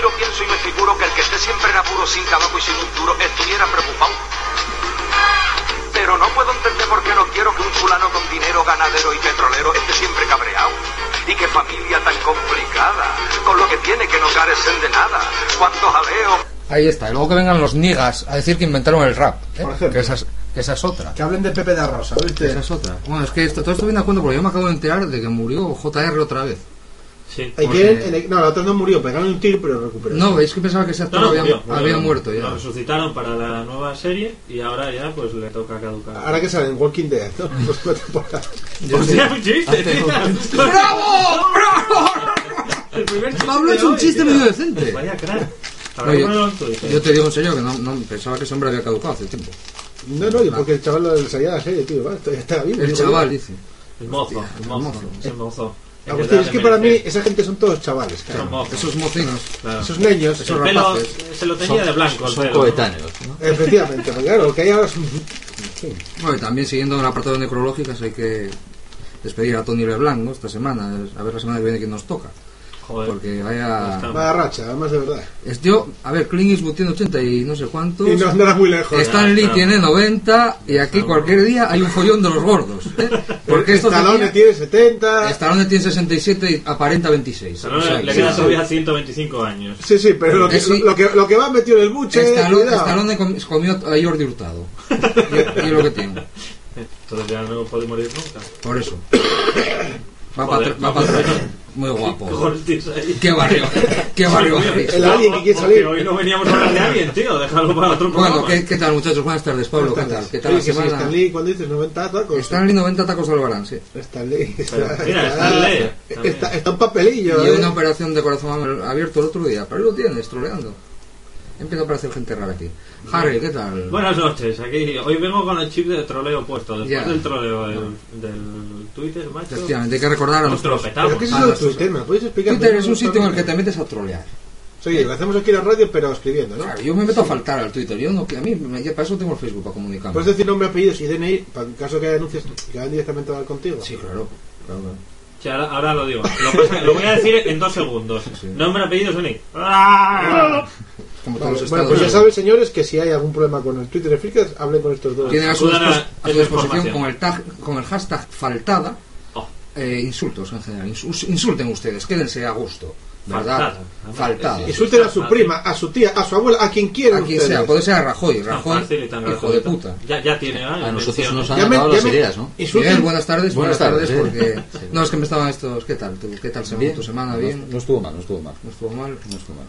Miro, pienso y me figuro que el que esté siempre en apuro, sin tabaco y sin un duro, estuviera preocupado. Pero no puedo entender por qué no quiero que un fulano con dinero, ganadero y petrolero esté siempre cabreado. Y qué familia tan complicada, con lo que tiene que no carecen de nada. Cuánto jaleo. Ahí está. Y luego que vengan los nigas a decir que inventaron el rap. ¿eh? Por ejemplo. Que esa, es, que esa es otra. Que hablen de Pepe de Rosa, ¿viste? Esa es otra. Bueno, es que esto, todo esto viene a cuento porque yo me acabo de enterar de que murió JR otra vez. Sí. Porque- que, en el- no, la otra no murió, pegaron un tiro, pero recuperó. No, veis que pensaba que ese actor No, no, había, murió, había murió. muerto ya. Lo resucitaron para la nueva serie y ahora ya pues le toca caducar. Ahora que salen Walking Dead, ¿no? Pues fue temporada. Hostia, un chiste, tío. ¡Bravo! ¡Bravo! El primer chiste Pablo ha de hecho un chiste medio decente. Vaya crack. No, yo, yo te digo en serio que no, no pensaba que ese hombre había caducado hace tiempo. No, no, y porque el chaval lo salía de la serie, tío. va, estaba vivo. El chaval yo. dice. El mozo, el mozo, ese mozo. Agustín, es que para mí esa gente son todos chavales, Son claro. mozos. Esos mocinos. Claro. Esos niños, Esos El pelo rapaces. se lo tenía de blanco. el Son pelo, ¿no? coetáneos, ¿no? efectivamente, porque claro, lo que hay ahora son... Sí. Bueno, y también siguiendo el apartado de necrológicas hay que despedir a Tony Leblanc ¿no? esta semana. A ver la semana que viene quién nos toca. Joder. Porque vaya... Vaya racha, además de verdad. Es yo, a ver, Clint Eastwood tiene 80 y no sé cuántos. Y no andará muy lejos. Stan Lee Está- tiene 90 y aquí cualquier día hay un follón de los gordos. ¿eh? Porque estos Stallone tiene 70... Stallone tiene 67 y aparenta 26. Pero O sea, le, que- queda todavía 125 años. Sí, sí, pero lo que, Eh, sí. lo que, lo que va metido en el buche... Stallone. Stallone com- comió a Jordi Hurtado. Y, y es lo que tiene. Entonces ya no puede morir nunca. Por eso. Va para va pa atrás. Muy guapo. Ahí. Qué barrio. Qué barrio. El alien que quiere salir. hoy no veníamos a hablar de alguien, tío. Déjalo para otro programa. Bueno, ¿qué, ¿qué tal muchachos? Buenas tardes, Pablo. ¿Qué tal? ¿Qué tal la semana? Stan Lee, cuando dices 90 tacos... Stan Lee 90 tacos al Albarán, sí. Stan Lee, Pero, está, mira, está- Stan Lee, también. está, está un papelillo. Y ¿eh? una operación de corazón abierto el otro día. Pero ahí lo tienes, troleando. Empieza a aparecer gente rara aquí. Harry, ¿qué tal? Buenas noches, aquí hoy vengo con el chip de troleo puesto, después Ya. del troleo del, del Twitter, macho. Efectivamente, hay que recordar a Nos nuestros... lo petamos. ¿Pero qué es Ah, eso de Twitter? ¿Me lo explicar? Twitter es un sitio en el que te metes a trolear. Oye, lo hacemos aquí en la radio, pero escribiendo, ¿no? Claro, yo me meto a faltar al Twitter. Yo no, que a mí, me- para eso tengo el Facebook para comunicarme. Puedes decir nombre, apellidos y DNI, para en caso que haya anuncios que vayan directamente a hablar contigo. Sí, claro, claro. Sí, ahora, ahora lo digo. Lo, pasa- lo voy a decir en dos segundos. Sí. Nombre, apellido, Sonic. Como Vale, todos bueno, pues ya saben, señores, que si hay algún problema con el Twitter de Freakers, hablen con estos dos. Tienen a su, a- su disposición con el, tag, con el hashtag faltada Oh, eh, insultos en general. Insu- insulten ustedes, quédense a gusto. ¿Verdad? Faltada. Faltada. Insulten a su prima, a su tía, a su abuela, a quien quieran A quien ustedes. sea, puede ser a Rajoy. tan Rajoy, hijo de puta. Ya, ya tiene. ah, A nosotros nos han acabado las ideas, ¿no? Miguel, buenas tardes. Buenas, Buenas tardes, tardes, porque... ¿eh? No, es que me estaban estos... ¿Qué tal? ¿Tú- ¿Qué tal se Bien. tu semana? No- ¿Bien? No, estuvo mal, no estuvo mal. ¿No estuvo mal? No estuvo mal.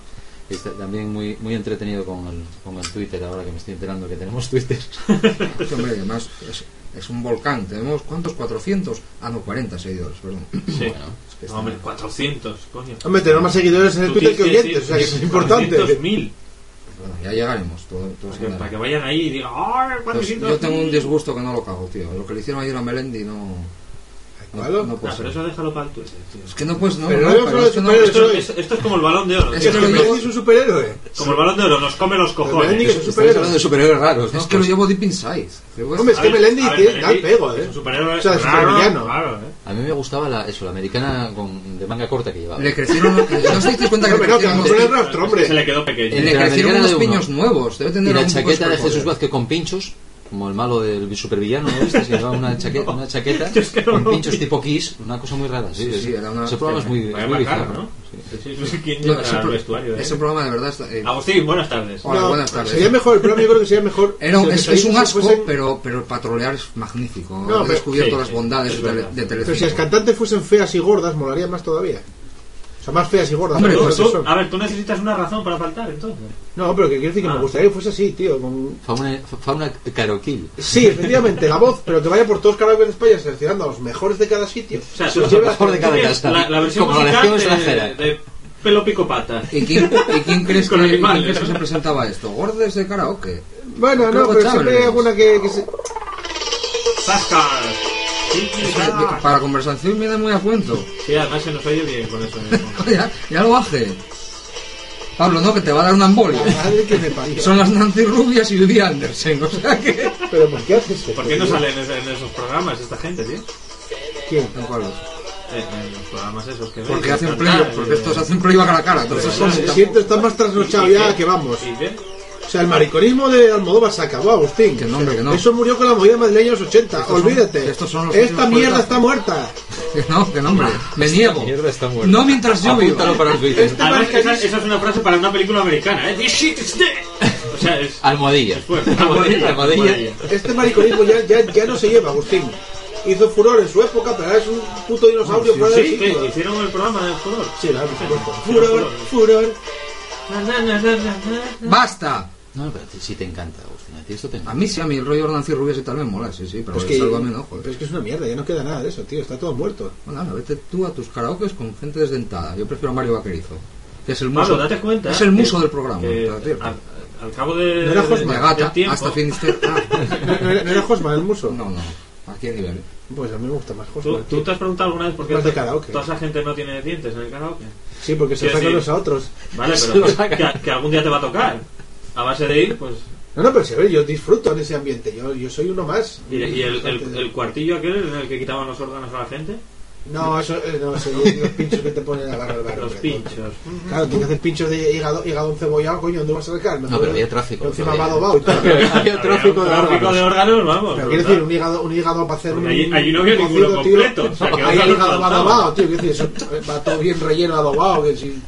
Está también muy muy entretenido con el, con el Twitter, ahora que me estoy enterando que tenemos Twitter. Sí, hombre, además es, es un volcán. Tenemos, ¿cuántos? 400. Ah, no, 40 seguidores, perdón. Sí. Bueno, Es que No, hombre, 400, coño. Hombre, tenemos más seguidores en el Twitter que tienes oyentes, o sea, que es importante. 400.000. Bueno, ya llegaremos. Todo, todo Para que, dará. para que vayan ahí y digan, ¡ay, Pues 400! yo tengo un disgusto que no lo cago, tío. Lo que le hicieron ayer a Melendi no. No, ¿Cuál? no Ah, pero eso déjalo para el Twitter, tío. Es que no puedes, no, Pero no, no pero es de no-. Esto, es, esto es como el balón de oro. Es Es que lo llevo- es un superhéroe. Como el balón de oro, nos come los Melendi cojones. que es un superhéroe. hablando de superhéroes raros, ¿no? Es que lo Pues, llevo deep inside. A- Hombre, es que Melendi da el Melendi pego, es ¿eh? un superhéroe. O sea, es supervillano. ¿eh? a mí me gustaba la, eso, la americana con, de manga corta que llevaba. Le crecieron. ¿No os dais cuenta que No, le crecieron, no, es rastro, Se hombre. le quedó pequeño. El- le crecieron unos piños nuevos? Debe tener Y la chaqueta de. Jesús Vázquez con pinchos, como el malo del supervillano, ¿no viste? Se llevaba una chaqueta, una chaqueta es que no con pinchos vi. tipo Kiss, una cosa muy rara. Sí, Sí, sí, era una- Ese programa es muy, es muy macana, bizarro. ¿no? Sí. Sí, sí, sí, ¿Quién No, lleva ese, el pro- vestuario? eh? ese programa de verdad está. eh, Agustín, buenas tardes. Hola, No, buenas tardes. Sería mejor, el programa yo creo que sería mejor. Era un- si es, es un asco, fuesen- pero, pero para trolear es magnífico. No, He pero- descubierto sí, las bondades es de, de Pero si las cantantes fuesen feas y gordas, molaría más todavía. O sea, más feas y gordas. Hombre, ¿no? pues Tú- son. a ver, tú necesitas una razón para faltar, entonces. No, pero que quiero decir que Ah. me gustaría que fuese así, tío. Con... Fauna, fauna caroquil. Sí, efectivamente, la voz, pero que vaya por todos los karaoke de España seleccionando a los mejores de cada sitio. O sea, Se los tú- lleve a- mejor de cada casa. La, la versión Como la musical de, extranjera. de pelo pico pata. ¿Y quién, y quién crees, que, Con y quién que se presentaba esto? ¿Gordes de karaoke? Bueno, no, pero siempre hay alguna que, que se... ¡Zascas! Sí, sí, Eso, Para conversación me da muy a cuento. Sí, además se nos oye bien con eso. ¿eh? ya, ya lo baje. Pablo, no, que te va a dar una embolia. Madre que me parió. Son las Nancy Rubias y Judy Anderson, o sea que... Pero ¿por qué haces eso? ¿Por qué no salen en, esos programas esta gente, tío? ¿Quién? ¿En cuál? En, los programas esos que Porque hacen play, porque estos hacen play cara a cara. Entonces Siento está más trasnochado ¿Y ya que vamos. ¿Y qué? O sea, el mariconismo de Almodóvar se acabó, Agustín. Que no, hombre, que no. Eso murió con la movida madrileña de los 80. Estos son- Olvídate. estos son los Esta mierda está muerta. Que no, que no, hombre. Me niego. Mierda está muerta. No mientras yo vivo. Apúntalo para el. Este Además, esa, mariconismo- esa es una frase para una película americana, ¿eh? This shit is dead. O sea, es, Almohadilla. Almohadilla, Almohadilla. almohadilla. Este mariconismo ya, ya, ya no se lleva, Agustín. Hizo furor en su época, pero ahora es un puto dinosaurio fuera del Sí, sitio. que hicieron el programa de furor. Sí, claro, por supuesto. Furor, Furor, ¡Basta! No, pero a ti sí te encanta, Agustín. A ti esto te A encanta. mí sí, a mí el rollo Nancy Rubias y tal me mola, sí, sí, pero Pues es que, sálvame no, joder. pero es que es una mierda, ya no queda nada de eso, tío. Está todo muerto. Bueno, vete tú a tus karaokes con gente desdentada. Yo prefiero a Mario Vaquerizo, que es el muso, Pablo, date cuenta. es el que- muso del programa. que al, al cabo de, No era de- Josma, de gata, hasta Finisterre. Ah, ¿No era, no era Hosman el muso? no, no, aquí a nivel. Pues a mí me gusta más ¿Tú, tú te has preguntado alguna vez por qué toda esa gente no tiene dientes en el karaoke? Sí, porque se sacan los a otros. Vale, pero saca. que, que algún día te va a tocar. A base de ir, pues. No, no, pero se ve, yo disfruto en ese ambiente. Yo, yo soy uno más. Y, y el, el, el cuartillo aquel en el que quitaban los órganos a la gente. No, eso, eh, no, eso es los pinchos que te ponen a la barra del bar. Los pinchos. Claro, tienes que hacer pinchos de hígado, hígado encebollado, coño, ¿dónde vas a sacar? No, pero había tráfico. Encima va adobado y todo. Había tráfico de Tráfico órganos. de órganos, vamos. Pero quiero decir, un hígado, un hígado para hacer un. allí- allí no había un ninguno completo, tío. o sea, que Ahí hígado va adobado, tío. Quiero decir, eso va todo bien relleno adobado. Que si.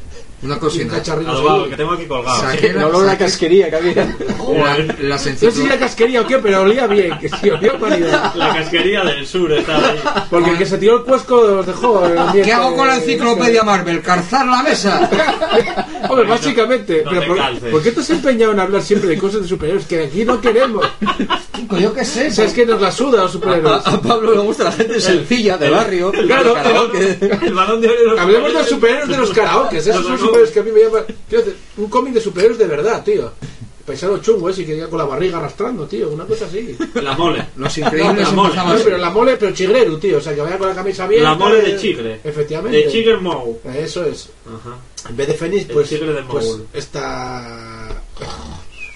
Una Un cocina. Adobado, que tengo aquí colgado. Saqué El olor a la casquería que había. la- las No sé si era casquería o qué, pero olía bien. Que si olía paridad. La casquería del sur estaba ahí. Porque el que se tiró el cuesco los dejó. el ambiente- ¿Qué hago con la enciclopedia Marvel? ¿Calzar la mesa? Hombre, básicamente. no pero te por. ¿por qué te has empeñado en hablar siempre de cosas de superhéroes que aquí no queremos? Yo qué sé. O sea, es que nos la suda los superhéroes. A, a Pablo le gusta la gente sencilla de barrio. Claro, de karaoke. El balón de oro de los Hablemos de los superhéroes de los karaokes. Esos son superhéroes que a mí me llaman. Quiero decir, un cómic de superhéroes de verdad, tío. Paisano chungo ese que llega con la barriga arrastrando, tío. Una cosa así. La mole. Los increíbles La mole. No, pero la mole, pero chigrero, tío. O sea, que vaya con la camisa abierta. La mole de chigre. Efectivamente. De Chigger Moe. Eso es. Ajá. En vez de Fénix, El pues, tigre del pues Mogul.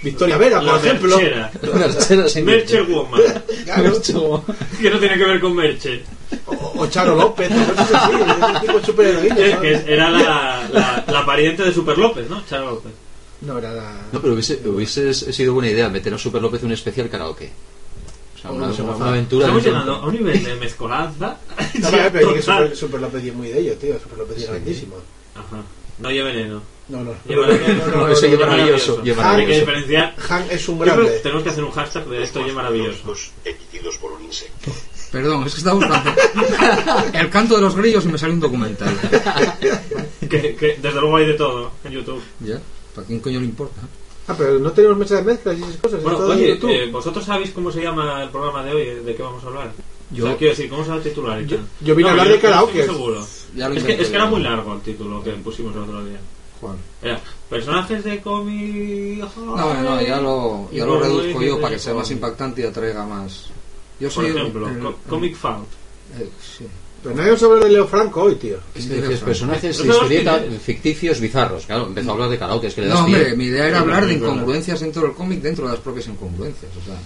Victoria Vera, por La ejemplo. en- Merche Woman. Claro. Que no tiene que ver con Merche. O, o Charo López, tipo era la, la, la pariente de Super López, ¿no? Charo López. No, era la. No, pero hubiese, hubiese sido buena idea meter a Super López un especial karaoke. O sea, una, una- aventura. Estamos llegando a un nivel de mezcolanza. No, que. Super, Super López es muy de ello, tío. Super López es grandísimo. Ajá. No lleve veneno. No, no. No, no, no, no, eso no, lleva no, maravilloso, Hay que diferenciar. Han es un grande. tenemos que hacer un hashtag de esto es maravilloso. Los emitidos por un insecto. Perdón, es que estaba buscando. El canto de los grillos y me salió un documental. Que, que desde luego hay de todo en YouTube. ¿Ya? ¿Para quién coño le importa? Ah, pero no tenemos mesa de mezclas y esas cosas. Bueno, es oye, YouTube. eh, ¿vosotros sabéis cómo se llama el programa de hoy? ¿De qué vamos a hablar? Yo- O sea, quiero decir, ¿cómo se va a titular? y Yo- yo vine a hablar yo- de no karaokes. seguro. Ya lo Es que, es que era muy largo el título que pusimos el otro día. Era personajes de cómic. No, no, ya lo, ya lo reduzco yo para que sea más impactante y atraiga más. Yo Por soy el- ejemplo, el- co- Comic Found. eh, sí. Pero nadie vamos a hablar de Leo Franco hoy, tío. Es que decías personajes historieta es. ficticios bizarros. Claro, empezó a hablar de karaoke, es que le das No, hombre, pie. mi idea era Es hablar de es incongruencias dentro del cómic, dentro de las propias incongruencias. O sea,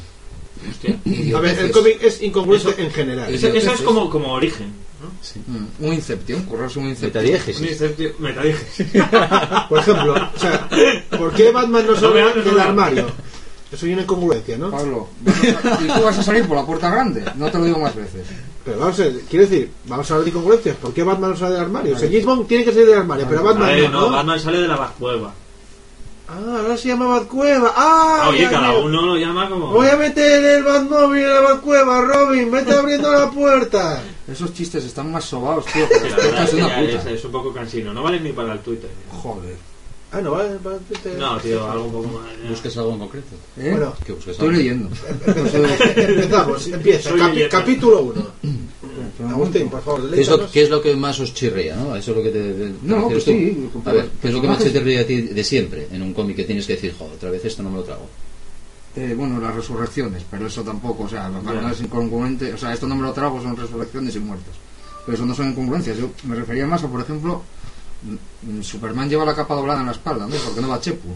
Hostia. A ver, el cómic es incongruente Eso- en general. eso- Eso, eso es como, como origen. ¿No? Mm, un inception, currarse un inception. Metadiegesis. Metadiegesis. Por ejemplo, o sea, ¿por qué Batman no No sale hables, del no. armario? Eso hay una incongruencia, ¿no? Pablo, a ¿y tú vas a salir por la puerta grande? No te lo digo más veces. Pero vamos a ver, quiero decir, vamos a hablar de incongruencias. ¿Por qué Batman no sale del armario? O sea, James Bond tiene que salir del armario, pero A Batman ver, no, no, ¿no? Batman sale de la cueva. Ah, ahora se llama Batcueva. Ah, Oye, ya cada veo. uno lo llama como. Voy a meter el Batmóvil en la Batcueva, Robin. Vete abriendo la puerta. Esos chistes están más sobados, tío, Sí, la verdad es una ya es, puta. es un poco cansino. No vale ni para el Twitter. Joder. Ah, no, vale. vale, vete. No, tío, algo un poco más. ¿Busques algo en concreto? ¿Eh? Bueno, ¿Qué busques Estoy algo? leyendo. empezamos. Empieza. Leyenda. capítulo 1. Agustín, por favor, ¿Qué es, lo, léenos. qué es lo que más os chirría, no? Eso es lo que te, te- te No, pues tú. sí, A ver, ¿qué es lo que más te chirría a ti de siempre en un cómic que tienes que decir, joder, otra vez esto no me lo trago? Eh, bueno, las resurrecciones, pero eso tampoco, o sea, para Ya. no es incongruente, o sea, esto no me lo trago, son resurrecciones y muertes. Pero eso no son incongruencias. Yo me refería más a, por ejemplo, mm, mm, Superman lleva la capa doblada en la espalda, ¿no? Porque no va Chepu.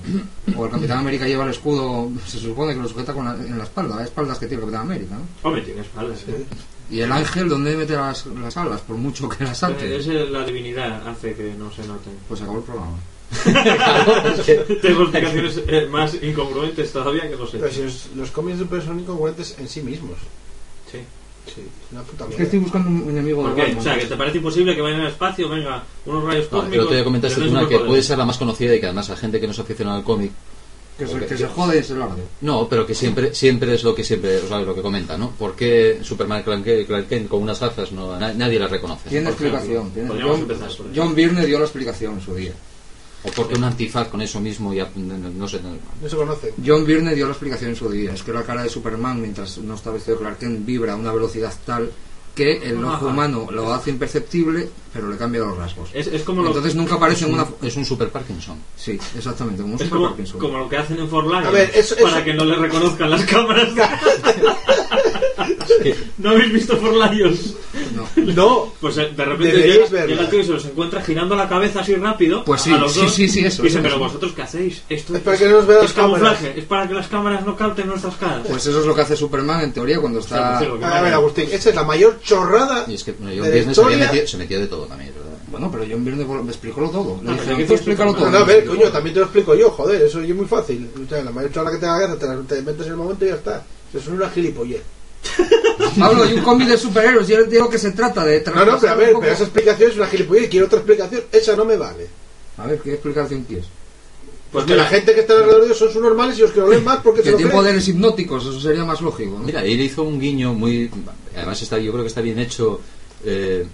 O el Capitán América lleva el escudo, se supone que lo sujeta con la- en la espalda, hay espaldas que tiene el Capitán América, ¿no? Hombre, tiene espaldas. ¿eh? Y el ángel, ¿dónde mete las, las alas? Por mucho que las. Eh, Es la divinidad hace que no se noten. Pues acabó el programa. Tengo explicaciones eh, más incongruentes todavía que no sé. Pero si los, los cómics de super son incongruentes en sí mismos. Sí. Sí, es una puta Es que estoy buscando un enemigo ¿Por de qué? Batman. O sea, que te parece imposible que vayan al espacio, venga, unos rayos No, cósmicos. pero te que tú no una que puede ser la más conocida y que además la gente que no se aficiona al cómic que, se, que se jode y se largue. No, pero que siempre siempre es lo que siempre, o sea, lo que comenta, ¿no? ¿Por qué Superman Clark Kent, Clark Kent con unas gafas no na- nadie las reconoce? Tiene explicación. tiene- podríamos John, empezar por ahí. John Byrne dio la explicación en su día. ¿O por qué un antifaz con eso mismo y no, no sé, no- No se conoce. John Byrne dio la explicación en su día. Es que la cara de Superman, mientras no está vestido de Clark Kent, vibra a una velocidad tal que el ojo Ajá. humano lo hace imperceptible, pero le cambia los rasgos. Es, es como lo Entonces nunca aparece en una... es un Super Parkinson. Sí, exactamente, como un es Super como, Parkinson. como lo que hacen en Fort Lauderdale A ver, eso- para eso- que no le reconozcan las cámaras. ¿No habéis visto Fort Lions? No. No, Pues eh, de repente llega, el tío y se los encuentra girando la cabeza así rápido. Pues sí, a los sí, dos, sí, sí, eso, Y dice, pero vosotros qué hacéis? Esto Es para que no nos vean es las cámaras". camuflaje, es para que las cámaras no capten nuestras caras. Pues eso es lo que hace Superman en teoría cuando O sea, está... pues, a ver. Agustín, esa es la mayor chorrada Y es que bueno, yo de en la viernes se, metido, se metió de todo también, ¿verdad? Bueno, pero John Byrne me explicó todo. Le No, dije, pero ¿qué "¿Tú explícalo dices, todo. No, no, a ver, coño, también te lo explico yo, joder, eso es muy fácil. O sea, la mayor chorrada que te hagas, te, la- te metes en el momento y ya está. Eso es una gilipollez. Pablo, hay un cómic de superhéroes y yo digo que se trata de... No, no, pero a ver, pero esa explicación es una gilipollez y quiero otra explicación. Esa no me vale. A ver, ¿qué explicación quieres? Pues que la mira, gente que está alrededor de ellos son subnormales y los que lo leen más porque se Que lo tiene creen. poderes hipnóticos, eso sería más lógico. ¿no? Mira, él hizo un guiño muy. Además, está, yo creo que está bien hecho. Eh,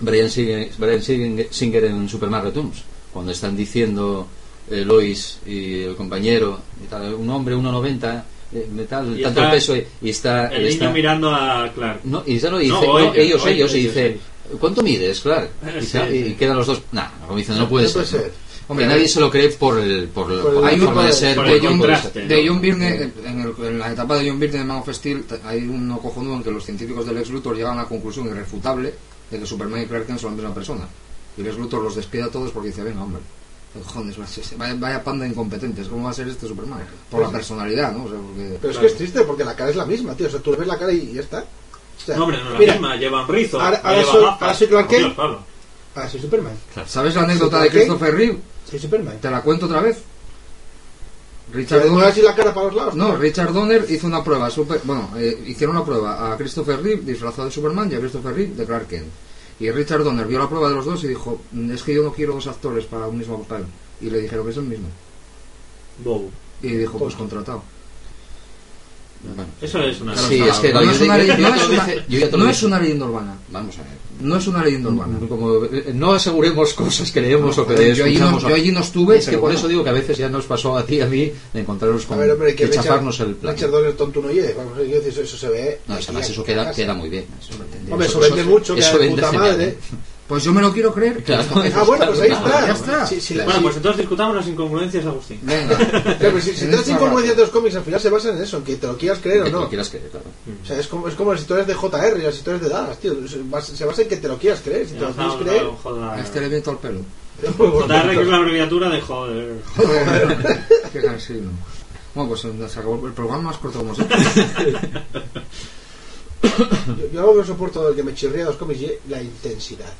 Brian, Singer, Brian Singer- Singer en Superman Returns, cuando están diciendo eh, Lois y el compañero, y tal, un hombre 1,90, eh, tal, Y tanto está el peso, y, está. el está- niño mirando a Clark. No, y ya lo dice, No, no, o ellos, ellos, ellos, y dice, ¿cuánto mides, claro? Y, Sí, se- sí. y quedan los dos, nah, como diciendo, no puede No ser. puede ¿no? ser. Hombre, nadie se lo cree por, el, por, Por por la forma un- de ser. por John, de ¿no? John Byrne, en, el- en la etapa de John Byrne de Man of Steel, hay uno cojonudo en que los científicos del Lex Luthor llegan a la conclusión irrefutable de que Superman y Clark Kent son la misma persona. Y Lex Luthor los despide a todos porque dice, venga, hombre, cojones, vaya, vaya panda de incompetentes, ¿cómo va a ser este Superman? Por la personalidad, ¿no? O sea, porque... Pero es que es triste porque la cara es la misma, tío. O sea, tú le ves la cara y ya está. O sea, No, hombre, no es la mira, misma, lleva un rizo, ahora- ahora lleva soy- gafas. ahora soy Clark Kent. Ah, soy Superman. ¿Sabes la anécdota ¿Sí, de? Christopher Reeve? Soy Superman. Te la cuento otra vez. ¿Se Richard Donner, así la cara para los lados? no, Richard Donner hizo una prueba, super, bueno, eh, hicieron una prueba a Christopher Reeve disfrazado de Superman y a Christopher Reeve de Clark Kent. Y Richard Donner vio la prueba de los dos y dijo, "Mm, es que yo no quiero dos actores para un mismo papel. Y le dijeron que es el mismo. Bobo. Y dijo, pues contratado. Bueno, Eso es una... Sí, es que no, es una, no no leyenda urbana. vamos a ver. No es una leyenda urbana. Como, eh, no aseguremos cosas que leemos o que Joder, yo, allí no, yo allí no estuve. es que por eso digo que a veces ya nos pasó a ti y a mí de encontrarnos A con ver, hombre, que de chafarnos el plan. Richard Donner tonto no. Vamos, decir, eso, eso se ve. No, además a- eso a queda, queda muy bien. Eso. Hombre, eso Eso- vende eso- mucho, que eso de vende puta genial. madre. Pues yo me lo quiero creer. Claro. Ah, bueno, pues ahí está. Ya está. Sí, sí, Bueno, sí. pues entonces discutamos las incongruencias, Agustín. Venga. Claro, pero si, si En te das esta incongruencias de los cómics, al final se basan en eso, en que te lo quieras creer Que o te lo no. quieras creer, claro. O sea, es como, es como las historias de JR y las historias de Dallas, tío. Se basa, se basa en que te lo quieras creer. Si te lo quieres creer. A este le viento al pelo. JR, que es la abreviatura de joder. Qué cansino. Bueno, pues se acabó el programa más corto como siempre. Yo, yo algo que no soporto del que me chirría de los cómics la intensidad.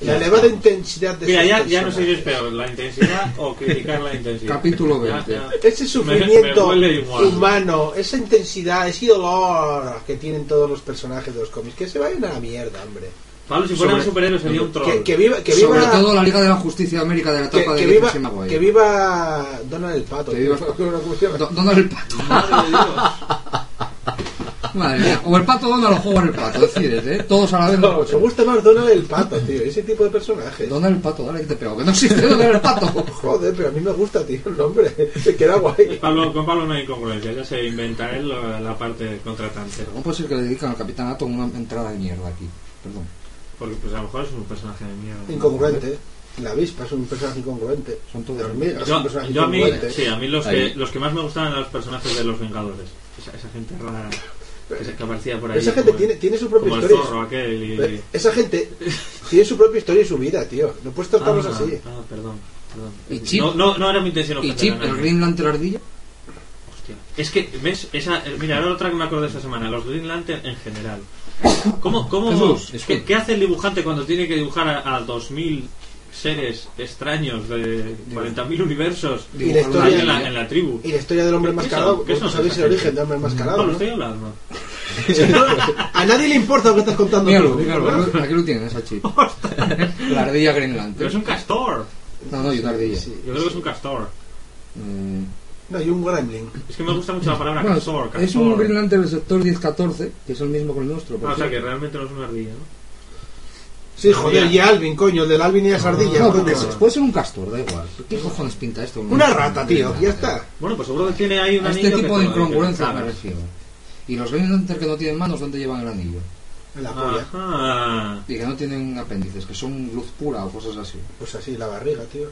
La elevada intensidad de Mira, ya, ya no sé si es peor, la intensidad o criticar la intensidad. Capítulo Ya, 20. ya. Ese sufrimiento me huele igual. humano, esa intensidad, ese dolor que tienen todos los personajes de los cómics, que se vayan a la mierda, hombre. Pablo, si fuera Sobre- un superhéroe sería un troll. Que, que viva, que Sobre viva, todo la Liga de la Justicia de América de la que, etapa que de viva, Jesse Maguire. que viva Donald el Pato. Que viva- Donald el Pato. Madre de Dios. Madre mía. O el Pato Donald o Howard el Pato. Decides, ¿eh? Todos a la vez. no ser. gusta más Donald el Pato, tío. Ese tipo de personaje. Donald el Pato, dale que te pego. Que no existe Donald el Pato. Joder, pero a mí me gusta, tío, el nombre. Se queda guay. Pablo, con Pablo no hay incongruencia, ya se inventa él la, la parte contratante. ¿Cómo puede ser que le dedican al Capitán Atom una entrada de mierda aquí? Perdón. Porque pues a lo mejor es un personaje de mierda. Incongruente. La avispa es un personaje incongruente. Son todos- La hormiga es un Yo, yo a mí, sí, a mí los Ahí. que, los que más me gustaban eran los personajes de los Vengadores. Esa, esa gente rara que, se- aparecía por ahí. Esa gente como tiene, tiene su propia como el historia. zorro aquel y... Esa gente tiene su propia historia y su vida, tío. No puedes tratarlos Ah, así. Ah, perdón, perdón. ¿Y Chip? No, no, no era mi intención ¿Y Chip, el Green Lantern ardilla? Hostia. Es que, ¿ves? Esa, eh, mira, ahora otra que me acuerdo de esta semana, los Green Lantern en general. ¿Cómo, cómo, ¿qué, qué hace el dibujante cuando tiene que dibujar a, a 2000 seres extraños de 40.000 universos Y la historia- en, la, en la tribu? Y la historia del hombre ¿Qué enmascarado. son? ¿Qué son sabéis el origen del hombre enmascarado, No, ¿no? estoy hablando. A nadie le importa lo que estás contando. Míralo, míralo. Aquí lo tienes, a Chip. La ardilla Green Pero es un castor. No, no, y una ardilla. Sí. Yo creo que es un castor. Eh, No, y un gremlin. Es que me gusta mucho la palabra bueno, castor. castor. es un Green Lantern del sector 1014, que es el mismo que el nuestro. Ah, o sea que realmente no es una ardilla, ¿no? Sí, joder, y Alvin, coño, el del Alvin y las ardillas. No, puede ser, puede ser un castor, da igual. ¿Qué cojones pinta esto? Una rata, tío, ya está. Bueno, pues seguro que tiene ahí un A anillo este tipo de incongruencias me refiero. Y los Green Lantern que no tienen manos, ¿dónde llevan el anillo? En la polla. Ajá. Y que no tienen apéndices, que son luz pura o cosas así. Pues así, la barriga, tío.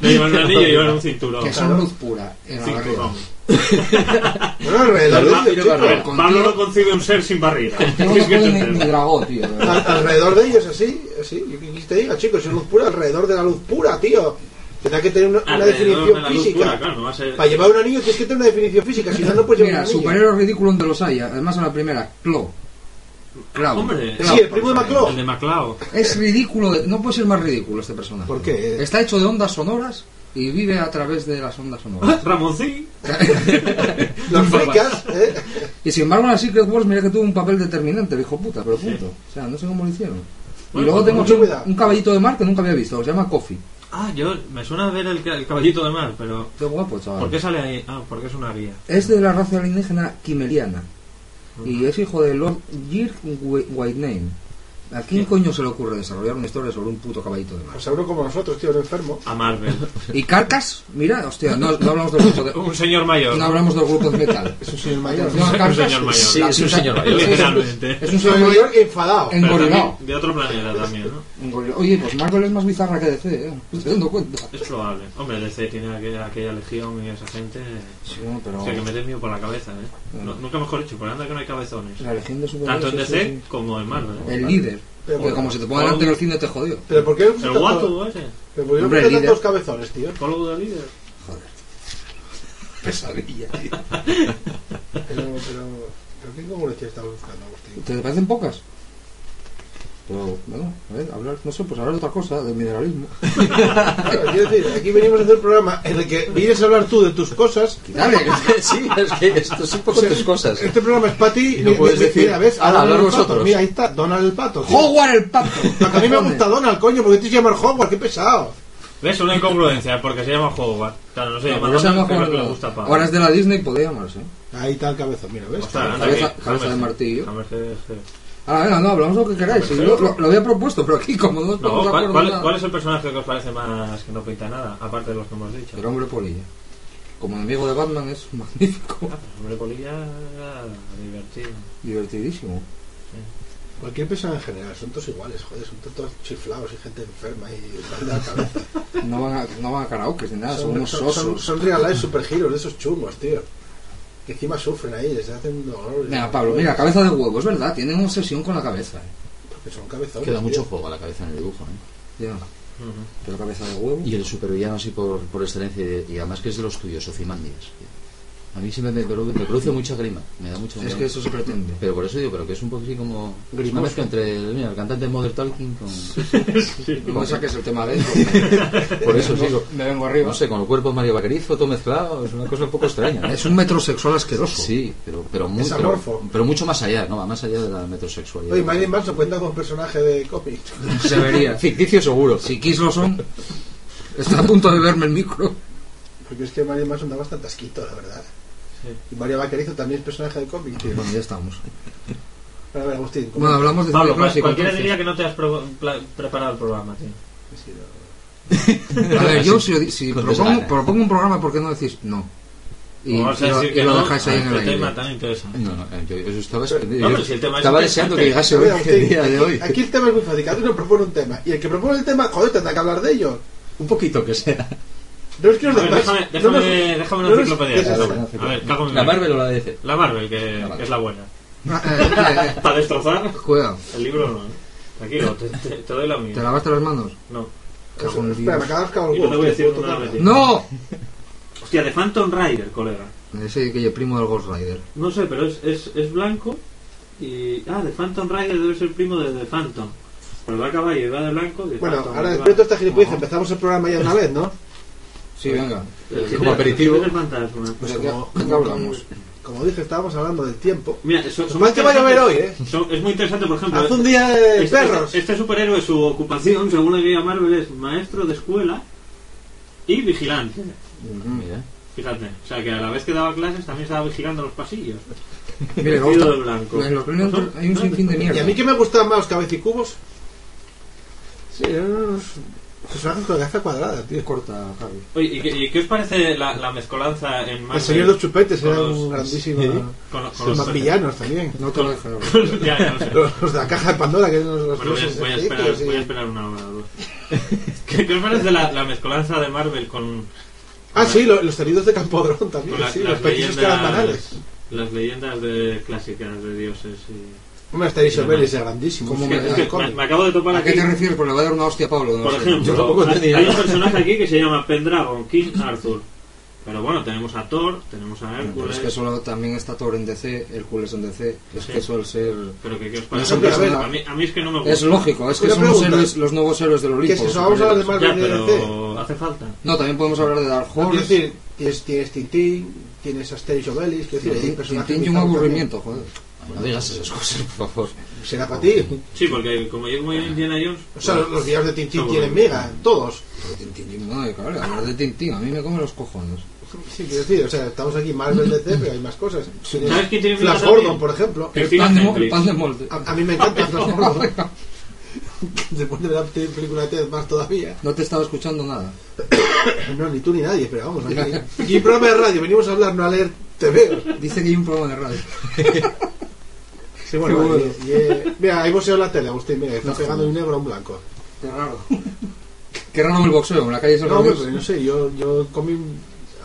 No llevan un anillo y llevan un cinturón. Que son claro. luz pura en la barriga. Bueno, alrededor de ellos, chico. Ver, Pablo no concibe un ser sin barriga. No Es que ni, ni dragón, tío. Al- alrededor de ellos, así, así. ¿Qué quieres que te diga, chicos? Es luz pura alrededor de la luz pura, tío. Tendrá que tener una, definición de física. pura, claro, no va a ser- Para llevar un anillo tienes que tener una definición física, si no, no puedes llevar Mira, un anillo. superhéroe ridículo donde los haya. Además, en la primera, Clo. Clown. Hombre. Sí, el primo de Macló. El de Maclao. Es ridículo, no puede ser más ridículo este personaje. ¿Por qué? Está hecho de ondas sonoras y vive a través de las ondas sonoras. Ramoncín. Los fricas, ¿eh? y sin embargo, en la Secret Wars, mira que tuvo un papel determinante, el hijo puta, pero punto. O sea, no sé cómo lo hicieron. y Bueno, luego pues tengo un, un caballito de mar que nunca había visto, se llama Coffee. Ah, yo me suena ver el, el caballito de mar, pero. Qué guapo, chaval. ¿Por qué sale ahí? Ah, porque es una guía. Es de la raza alienígena Kimeliana. Y es hijo de Lord Jirk Wh- Whitename. ¿A quién coño se le ocurre desarrollar una historia sobre un puto caballito de mar? Pues seguro como nosotros, tío, el enfermo. A Marvel. Y Carcas, mira, hostia, no, no hablamos del grupo de, un señor mayor. no hablamos del grupo de metal. Es un señor mayor. Atención a Un Carcas, señor mayor. Sí, es un señor mayor. Literalmente. Es un señor mayor enfadado. en Pero gorilao. también de otro planeta también, ¿no? Oye, pues Marvel es más bizarra que DC, ¿eh? Me estoy dando cuenta. Es probable. Hombre, DC tiene aquella, aquella legión y esa gente. Sí, bueno, pero O sea, que mete mío por la cabeza, ¿eh? No- nunca mejor dicho, por anda que no hay cabezones. la legión de Tanto en DC es- como en Marvel. ¿eh? el líder. Pero Porque como se te pone delante en el cine te jodió. Pero ¿por qué El guato ese. pero ¿por qué líder. tantos cabezones, tío? The leader. Pesadilla, tío. Pero, pero, pero ¿qué congruencia estás buscando, Agustín? ¿Te parecen pocas? Pero, bueno, a ver, hablar, no sé, pues hablar de otra cosa, del mineralismo. Claro, quiero decir, aquí venimos a hacer un programa en el que vienes a hablar tú de tus cosas. Dale, sí, es que esto es un poco tus cosas. Este programa es para ti. Y no puedes decir, Mira, ¿ves? "Hala, Donald hablar el Pato". vosotros. Mira, ahí está, Donald el Pato. tío. Howard el pato. A mí me gusta Donald, coño, porque tienes que llamar Hogwarts, qué pesado. ¿Ves? Una incongruencia, porque se llama Hogwarts. Claro, no se llama No se llama le Howard. gusta a Pablo. Ahora es de la Disney, podría llamarse. Ahí está el cabezón, mira, ¿ves? Anda cabeza- aquí, cabeza de martillo. Sí. Ahora, venga, no, hablamos lo que queráis. yo lo, lo había propuesto, pero aquí, como no No, ¿cuál, cuál- cuál es el personaje que os parece más que no pinta nada? Aparte de los que hemos dicho. El hombre polilla. Como enemigo de Batman es magnífico. Ah, pues, hombre, polilla era divertido. Divertidísimo. Cualquier persona en general, son todos iguales, joder, son todos chiflados y gente enferma y mal de la cabeza. No van a, no van a karaoke ni nada, son, son, unos son, osos. son, son real life superheroes de esos chungos, tío. Que encima sufren ahí, les hacen un dolor. Mira, Pablo, mira, cabeza de huevo, es verdad, tienen una obsesión con la cabeza. eh. Porque son cabezones. Queda tío. mucho juego a la cabeza en el dibujo. ¿eh? Ya, Ujú. pero cabeza de huevo. Y el supervillano así por, por excelencia, y, y además que es de los tuyos, Ozymandias. A mí sí me, me, produ- me produce mucha grima. Me da mucha Es grima. que eso se pretende. Pero por eso digo, pero que es un poco así como. Es una Grimoso. mezcla entre mira, el cantante de Modern Talking con. No saques el tema gay porque Por eso sigo. me vengo arriba. No sé, con el cuerpo de Mario Vaquerizo, todo mezclado. Es una cosa un poco extraña. ¿no? Es un metrosexual asqueroso. Sí, pero, pero, muy, Es pero, amorfo. pero mucho más allá, ¿no? Va más allá de la metrosexualidad. Oye, Marilyn Manson cuenta con personaje de cómic. Se vería. Ficticio seguro. Si Kiss lo son, está a punto de verme el micro. Porque es que Marilyn Manson da bastante asquito, la verdad. Y Mario Vaquerizo también es personaje de cómic, tío. Bueno, ya estamos. Bueno, a ver, Agustín. ¿cómo- Bueno, hablamos de Pablo, cine clásico. cualquiera entonces. diría que no te has preparado el programa, tío. A ver, yo si, si Con propongo, propongo un programa, ¿por qué no decís no? Y, O vas a y lo, y que lo no dejáis ahí a en el este aire. tema tan interesante. No, no, eh, yo, yo estaba, Pero- yo no, si el tema es estaba interesante. deseando que llegase hoy, el día de aquí, hoy. aquí el tema es muy fácil. Cada uno propone un tema. Y el que propone el tema, joder, tendrá que hablar de ello. Un poquito que sea. No es que los A ver, demás. déjame, no déjame, nos- déjame una enciclopedia. ¿qué es A ver, cago en ¿La. Marvel o la DC? La Marvel, que, La Marvel. que es la buena. Ah, eh, Para destrozar Cuidado, el libro, no. ¿eh? Tranquilo, te, te- te doy la mía. ¿te lavaste las manos? No. Cago en Espera, me acabas de cagar Y el no te voy a decir una. ¡No! Hostia, de Phantom Rider, colega. Ese que es primo del Ghost Rider. No sé, pero es, es, es blanco y... Ah, de Phantom Rider debe ser primo de The Phantom. Pero va a caballo y va de blanco. de Bueno, Phantom, ahora después de esta gilipollez empezamos el programa ya de una vez, ¿no? Sí, venga. El como aperitivo. Pues ¿De qué- como, hablamos? dije, estábamos hablando del tiempo. Mira, son, son Más que va a llover hoy, ¿eh? es muy interesante, por ejemplo... Haz un día de este, perros. Este superhéroe, su ocupación, según la guía Marvel, es maestro de escuela y vigilante. Mira. Fíjate, o sea que a la vez que daba clases también estaba vigilando los pasillos. Vamos de blanco. En los premios hay un sinfín de Y mierda. a mí que me gustan más los cabecicubos. Sí, eran unos personajes con gafa cuadrada, tío. Corta, Javi. Oye, ¿y qué, y qué os parece la, la mezcolanza en Marvel? El señor de los chupetes con era los- un grandísimo. Con, los- con Los los más villanos también. No dejo hablar. ya, ya lo sé. Los, de la caja de Pandora, que eran los, Bueno, voy a, voy a esperar, y- voy a esperar una hora o dos. ¿Qué, qué os parece la, la mezcolanza de Marvel con, Ah, sí, lo- los heridos de Campodrón también, con las, sí, las los petisos que eran banales. las leyendas de clásicas de dioses? Y... Hombre, este Isobelis es grandísimo. ¿Cómo Es me- que- Es es que que me, cómic. me acabo de topar ¿A aquí. qué te refieres? Pues le va a dar una hostia a Pablo. no Por ejemplo, Yo tampoco hay, un personaje aquí que se llama Pendragon, King Arthur. Pero bueno, tenemos a Thor, tenemos a Pero Hércules. es que solo también está Thor en DC, Hércules en DC. Es Sí. que suele ser. Pero que, ¿qué os No parece? a ver, a, mí, a mí es que no me gusta. Es lógico, es que son los, héroes, los nuevos héroes del ¿Qué Olimpo. es los eso? Vamos a hablar de. Marvel Ya, y DC. pero hace falta. No, también podemos hablar de Dark Horse. decir, tienes, tienes Tintín, tienes Asterix Obelix, Tintín Tintín y un aburrimiento, joder. No digas esas cosas, por favor. Será para ti. Sí, porque como yo como Indiana Jones. O sea, los, los villanos de Tintín tienen miga, todos. Tintín, no, cabrón, hablar de Tintín, a mí me come los cojones. Sí, quiero decir, o sea, estamos aquí Marvel DC, pero hay más cosas. ¿Sabes quién tiene Flash? Gordon, por ejemplo. El pan, de, Hendrix. mo- el pan de molde. A, a mí me encanta Flash Gordon. Después de la te- película de Ted más todavía. No te estaba escuchando nada. No, ni tú ni nadie, pero vamos, aquí. Aquí programa de radio, venimos a hablar, no a leer TV. Dice que hay un programa de radio. Sí, bueno, y, y, eh, mira, hay boxeo en la tele, Agustín, mira, está pegando un negro a un blanco. Qué raro. Qué raro el boxeo, en la calle es el No, hombre, pero no sé, yo, yo comí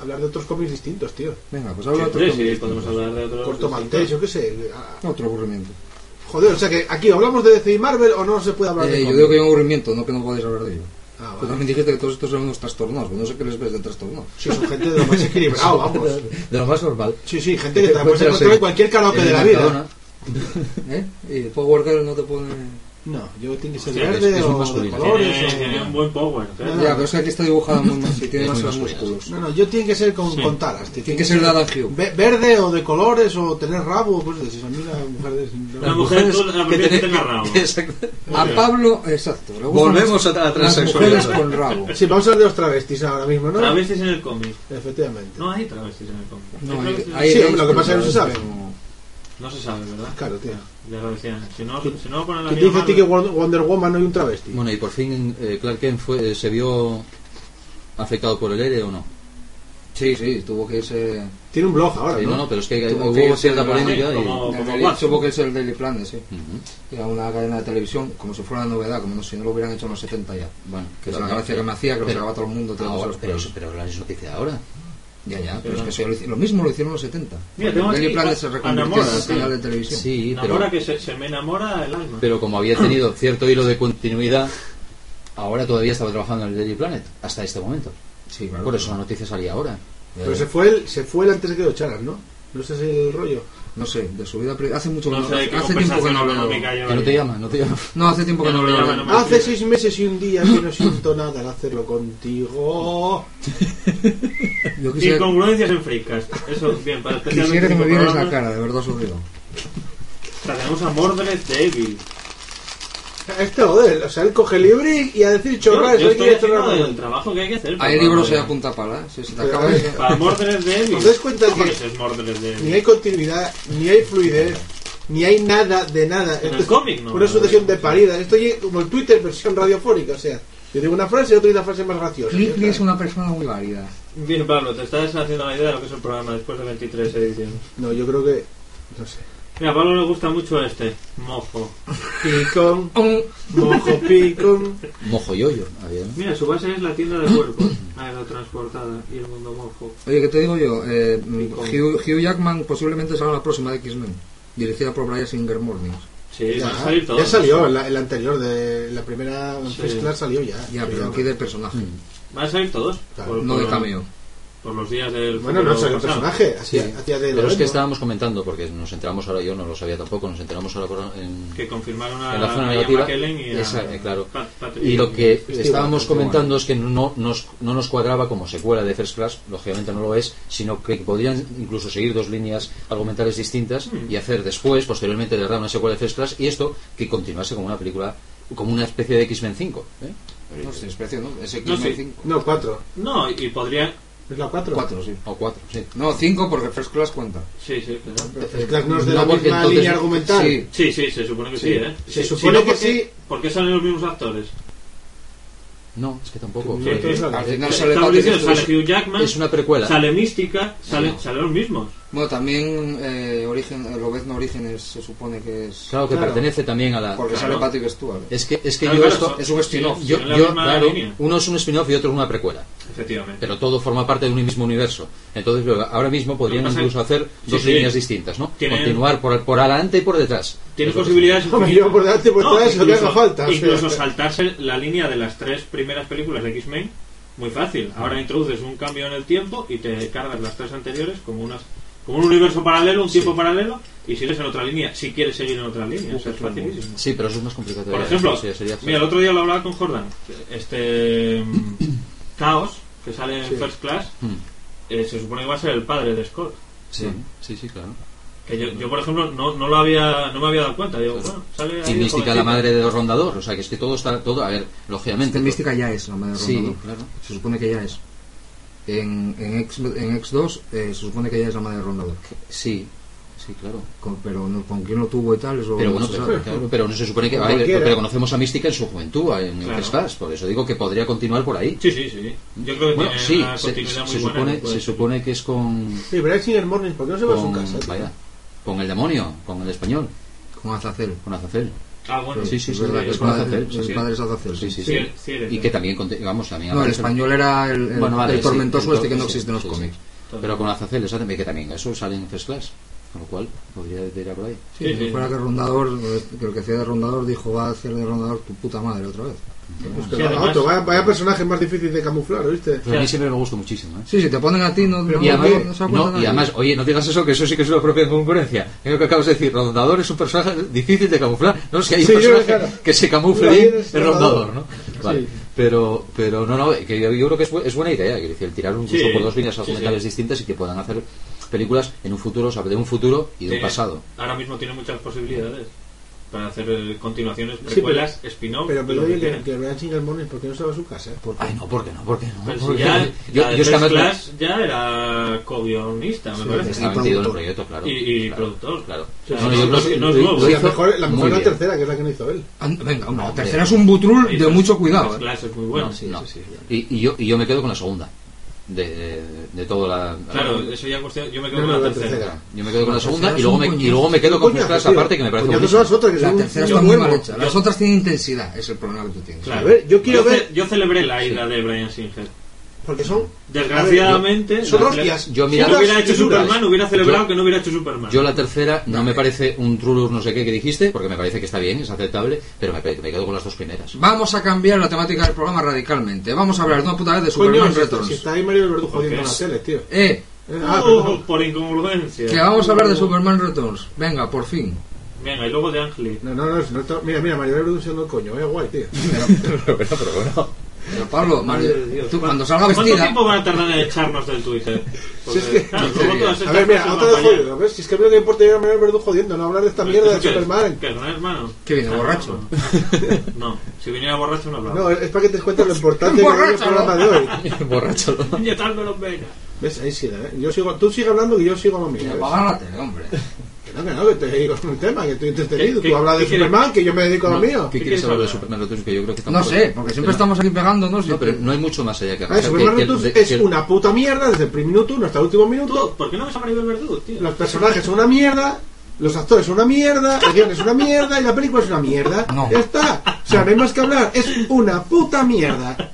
hablar de otros cómics distintos, tío. Venga, pues habla otro Sí, sí, podemos hablar de otros. Corto maltés, yo qué sé. ah, Otro aburrimiento. Joder, o sea que aquí hablamos de DC y Marvel o no se puede hablar de Eh, yo cómics? digo que hay un aburrimiento, no que no podéis hablar de ello. Ah, Tú vale. también dijiste que todos estos son unos trastornados, pero no sé qué les ves de trastornados. Sí, son gente de lo más equilibrado, vamos. De lo más normal. Sí, sí, gente que te la puedes encontrar en cualquier karaoke de la vida. ¿Eh? Y el Power Girl no te pone... No, yo tiene que ser verde es- es o de colores Tiene, o... tiene un buen power. ¿eh? No, Ya, pero es que aquí está dibujada muy mal, si tiene Es más músculos. No, no, yo tiene que ser con, Sí. con taras. tío. Tiene que ser de Adam Hugh. Ve- Verde o de colores o tener rabo, pues de si a mí la mujer de... Una mujer tú la prefieres que tenga rabo. Exacto. A Pablo, exacto. Volvemos las- a la Las transexualidad. mujeres con rabo. Sí, vamos a hablar de los travestis ahora mismo, ¿no? Travestis en el cómic. Efectivamente. No hay travestis en el cómic. No, Hay hay, Sí, lo que pasa es que no se sabe. No- se sabe, ¿verdad? Claro, tío. Ya lo decían. Si no, si no ponen la ¿Quién te guía dice a ti que Wonder Woman no hay un travesti? Bueno, y por fin eh, Clark Kent fue, eh, se vio afectado por el aire o no. Sí, sí, tuvo que irse... Tiene un blog ahora, Sí, ¿no? no, no, pero es que Tuvo que hubo irse cierta polémica y... como-. Tuvo que ser el Daily Planet, sí. Ujú. Era una cadena de televisión, como si fuera una novedad, como no, si no lo hubieran hecho en los 70 ya. Bueno, Que es la gracia que me hacía, que lo pero- sacaba todo el mundo. ahora, los pero, pero la es noticia ahora. Ya, ya, pero es que lo, mismo lo hicieron en los 70. Mira, tengo el aquí se a reconvirtió Namora, en de televisión. Sí, Enamora pero, que se, se me enamora el alma. pero como había tenido cierto hilo de continuidad, ahora todavía estaba trabajando en el Daily Planet, hasta este momento. Sí, claro. Por eso la noticia salía ahora. Pero se fue, él, se fue él antes de que lo echaran, ¿no? No sé si es el rollo. No sé, de su vida pri- Hace mucho que No sé qué hace tiempo que no lleva Que no te llama, no te llama. No, hace tiempo que no llama, no Hace seis meses y un día que no siento nada al hacerlo contigo. Yo quisiera, Incongruencias en Freecast. Eso, bien, para especialmente quisiera que me cinco vieras la cara, de verdad os lo digo. Tenemos a Mordred Devil. Este joder, o sea, él coge libre y a decir Yo, chorradas. yo hay estoy que haciendo el trabajo que hay que hacer. Hay para- libros para- de punta pala, ¿eh? Si se te acaba a de... Para Mordred Devil. ¿Os dais cuenta ¿Cómo que- el? Ni hay continuidad, ni hay fluidez, ni hay nada de nada. En Esto el es cómic, ¿no? Una sucesión de paridas. Esto es como el Twitter versión radiofónica, o sea. Yo digo una frase y otro dice la frase más graciosa. Está. es una persona muy válida. Bien, Pablo, te estás haciendo la idea de lo que es el programa después de 23 ediciones. No, yo creo que. No sé. Mira, a Pablo le gusta mucho este, mojo. Picón, mojo picón. Mojo yoyo. había, ¿no? Mira, su base es la tienda de cuerpos, aerotransportada y el mundo mojo. Oye, ¿qué te digo yo? Eh, Hugh, Hugh Jackman posiblemente salga la próxima de X-Men, dirigida por Brian Singer Mornings. Sí, Ya, van a salir todos. ya salió, la, la anterior, de la primera Sí. First Class salió ya. Ya, pero aquí del personaje, Van a salir todos. Claro, no de cameo. Por los días del. Bueno, no salió el personaje, Sí. de Pero es que estábamos comentando, porque nos enteramos ahora, yo no lo sabía tampoco, nos enteramos ahora por- en, Que confirmaron a, en la zona negativa. Y a Esa, eh, claro. Pat-. Y lo que Steve estábamos comentando es que no nos, no nos cuadraba como secuela de First Class, lógicamente no lo es, sino que podrían incluso seguir dos líneas argumentales distintas Hmm. y hacer después, posteriormente, de verdad una secuela de First Class y esto que continuase como una película, como una especie de X-Men 5. ¿eh? No especie, ¿no? Es No, X-Men sí. 5. No, cuatro. No, y podría. ¿Es la cuatro? 4, sí. O cuatro, sí. No, 5 porque First Class cuenta. Sí, sí, claro. First Class no es de No, la misma entonces- línea argumental. Sí, Sí, sí, se supone que sí, Sí. ¿eh? Se Sí, supone no, que porque- sí. ¿Por qué salen los mismos actores? No, es que tampoco. Sí, que- al Al final Eh, sale diciendo, sale Hugh Jackman, es una precuela. sale Mística, sale, No. salen los mismos. Bueno, también eh, origen, eh, Lobezno Orígenes se supone que es... Claro que Claro. pertenece también a la. Porque claro. sale Patrick Stewart. Es que, es que Claro, yo claro, esto. es un spin-off. sí, Yo, yo, claro, línea. uno es un spin-off y otro es una precuela. Efectivamente. Pero todo forma parte de un mismo universo. Entonces, ahora mismo podrían incluso hacer dos sí. líneas distintas, ¿no? Tienen- Continuar por, por adelante y por detrás. Tiene Eso posibilidades yo por delante y por detrás, lo que haga falta, o sea. Incluso saltarse la línea de las tres primeras películas de X-Men, muy fácil. Ahora introduces un cambio en el tiempo y te cargas las tres anteriores como unas como un universo paralelo, un tiempo paralelo, y sigues en otra línea, si quieres seguir en otra línea. O sea, es facilísimo. Sí, pero eso es más complicado. Por ejemplo, Sí, sería- mira, el otro día lo hablaba con Jordan. Este. mm, Chaos, que sale en Sí. First Class, Mm, eh, se supone que va a ser el padre de Scott. Sí, sí, sí, claro. Que yo, yo por ejemplo, no, no, lo había, no me había dado cuenta. Digo, Claro. bueno, sale Y Mística, la madre de Rondador. O sea, que es que todo está. todo A ver, lógicamente. En Mística ya es la madre de Sí, Rondador. claro. Se supone que ya es. En, en, X, en X2 eh, se supone que ya es la madre de Rondador. Sí, sí, claro. Con- pero no, con quién lo tuvo y tal, eso Pero no bueno, se pero, sabe. claro, pero no se supone que. Pero conocemos a Mística en su juventud, en Claro. el Class. Por eso digo que podría continuar por ahí. Sí, sí, sí. Yo creo que Bueno, tiene sí, una se, continuidad muy se buena. supone, que se ser. supone que es con. Sí, pero es Singer Morning, ¿por qué no se va a su con casa? tío? vaya, con el demonio, con el español, Con Azazel. con Azazel. Ah, bueno. Sí, sí, es sí, verdad que es el con padre, Azazel, el sí, padre es Azazel. Sí, sí, Sí, sí. Y que también, vamos, también No, el español era el, el, Bueno, vale, el sí, tormentoso este que no existe en los sí, sí. cómics. Pero con Azazel, que también eso sale en First Class. Con lo cual, podría ir por ahí. Sí, Sí, si fuera que Rondador, que el que hacía de Rondador dijo va a hacer de Rondador tu puta madre otra vez. Pues Sí, que va además- otro, vaya, vaya personaje más difícil de camuflar, ¿oíste? Pero a mí siempre me gustó muchísimo. ¿eh? Sí, si te ponen a ti no, no, Y ¿por además, no se y además, oye, no digas eso, que eso sí que es una propia concurrencia. Es lo que acabas de decir, Rondador es un personaje difícil de camuflar. No es que hay un Sí, yo, personaje claro. que se camufle bien, es Rondador, ¿no? Sí. Vale. Pero, pero no, no, que yo, yo creo que es, bu- es buena idea, que decir, tirar incluso Sí, por dos líneas sí, argumentales sí. distintas y que puedan hacer películas en un futuro, o sea, de un futuro y de un Sí. pasado. Ahora mismo tiene muchas posibilidades para hacer eh, continuaciones, pero- precuelas, spin-off. Pero, lo pero que oye, que, que vean Singer Morning, ¿por qué no se va a su casa? ¿Por qué? Ay, no, ¿por qué no? ¿Por qué no? Pero si Porque ya, yo, la yo es que además ya era co-guionista, me Sí, parece. está metido en el proyecto, claro. Y- y Claro, productor. Claro. Sí, No, sí, yo no creo es- no es lo- nuevo. Sí, la mejor, la mejor la tercera, que es la que no hizo él. Ah, Venga, una, la tercera es un butrul de mucho cuidado. First ¿eh? Class es muy bueno. No, Sí, no. sí, sí. Y, y yo, y yo me quedo con la segunda. De, de, de toda la. Claro, eso ya cuestión. Yo me quedo No, con la la tercera. tercera. Yo me quedo con la La segunda y luego, me, y luego me quedo con tío. aparte que me parece son las otras, que La son tercera un está muy mal hecha. Las otras tienen intensidad, es el problema que tú tienes. Claro. A ver, yo quiero ce- ver- yo celebré la ida de Brian Singer. Porque son. Desgraciadamente, Son la- hostias. yo si mira- no hubiera hecho fisuras. Superman, hubiera celebrado Yo- que no hubiera hecho Superman. Yo la tercera no me parece un trulus no sé qué que dijiste, porque me parece que está bien, es aceptable, pero me, me quedo con las dos primeras. Vamos a cambiar la temática del programa radicalmente. Vamos a hablar de una puta vez de Coño, Superman si, Returns. si está ahí Mario Verdugo ¿Por jodiendo la tele, tío. Eh, Eh, Ah, Uh, perdón. por incongruencia. que vamos a hablar de Superman Returns. Venga, por fin. Venga, y luego de Angeli. No, no, no, no está- mira, mira, Mario Verdugo siendo el coño, eh, guay, tío. Pero Pablo, Mario, Madre de Dios. tú cuando salga ¿Cuánto vestida... tiempo van a tardar en echarnos del Twitter? Si es que- claro, todas A ver, mira, otra vez jodido, ¿ves? Si es que a mí lo que importa es Mario Verdugo jodiendo, no hablar de esta mierda de ¿Qué es? Superman. ¿Qué es, no, hermano? ¿Qué viene, Ah, borracho? No, no. si viniera borracho no hablaba. No, es para que te de lo importante que es el programa de hoy. Borracho. Inyectármelo en vena. ¿Ves? Ahí sigue, ¿eh? Yo sigo, tú sigue hablando que yo sigo lo mío. Que apagar la tele, hombre. Que no, que no, que te digo un tema, que estoy entretenido. ¿Qué- Tú hablas de qué quieres? Superman, que yo me dedico a lo No. mío. ¿Qué ¿Qué quieres hablar de hablar? Superman Returns? Que yo creo que No sé, porque siempre estamos aquí pegándonos. No, pero no hay mucho más allá que rascar. Superman Returns es que- una puta mierda desde el primer minuto hasta el último minuto. ¿Por qué no ves a Maribel Verdú, tío? Los personajes son una mierda, los actores son una mierda, el guion es una mierda y la película es una mierda. No. Ya está. O sea, no hay más que hablar. Es una puta mierda.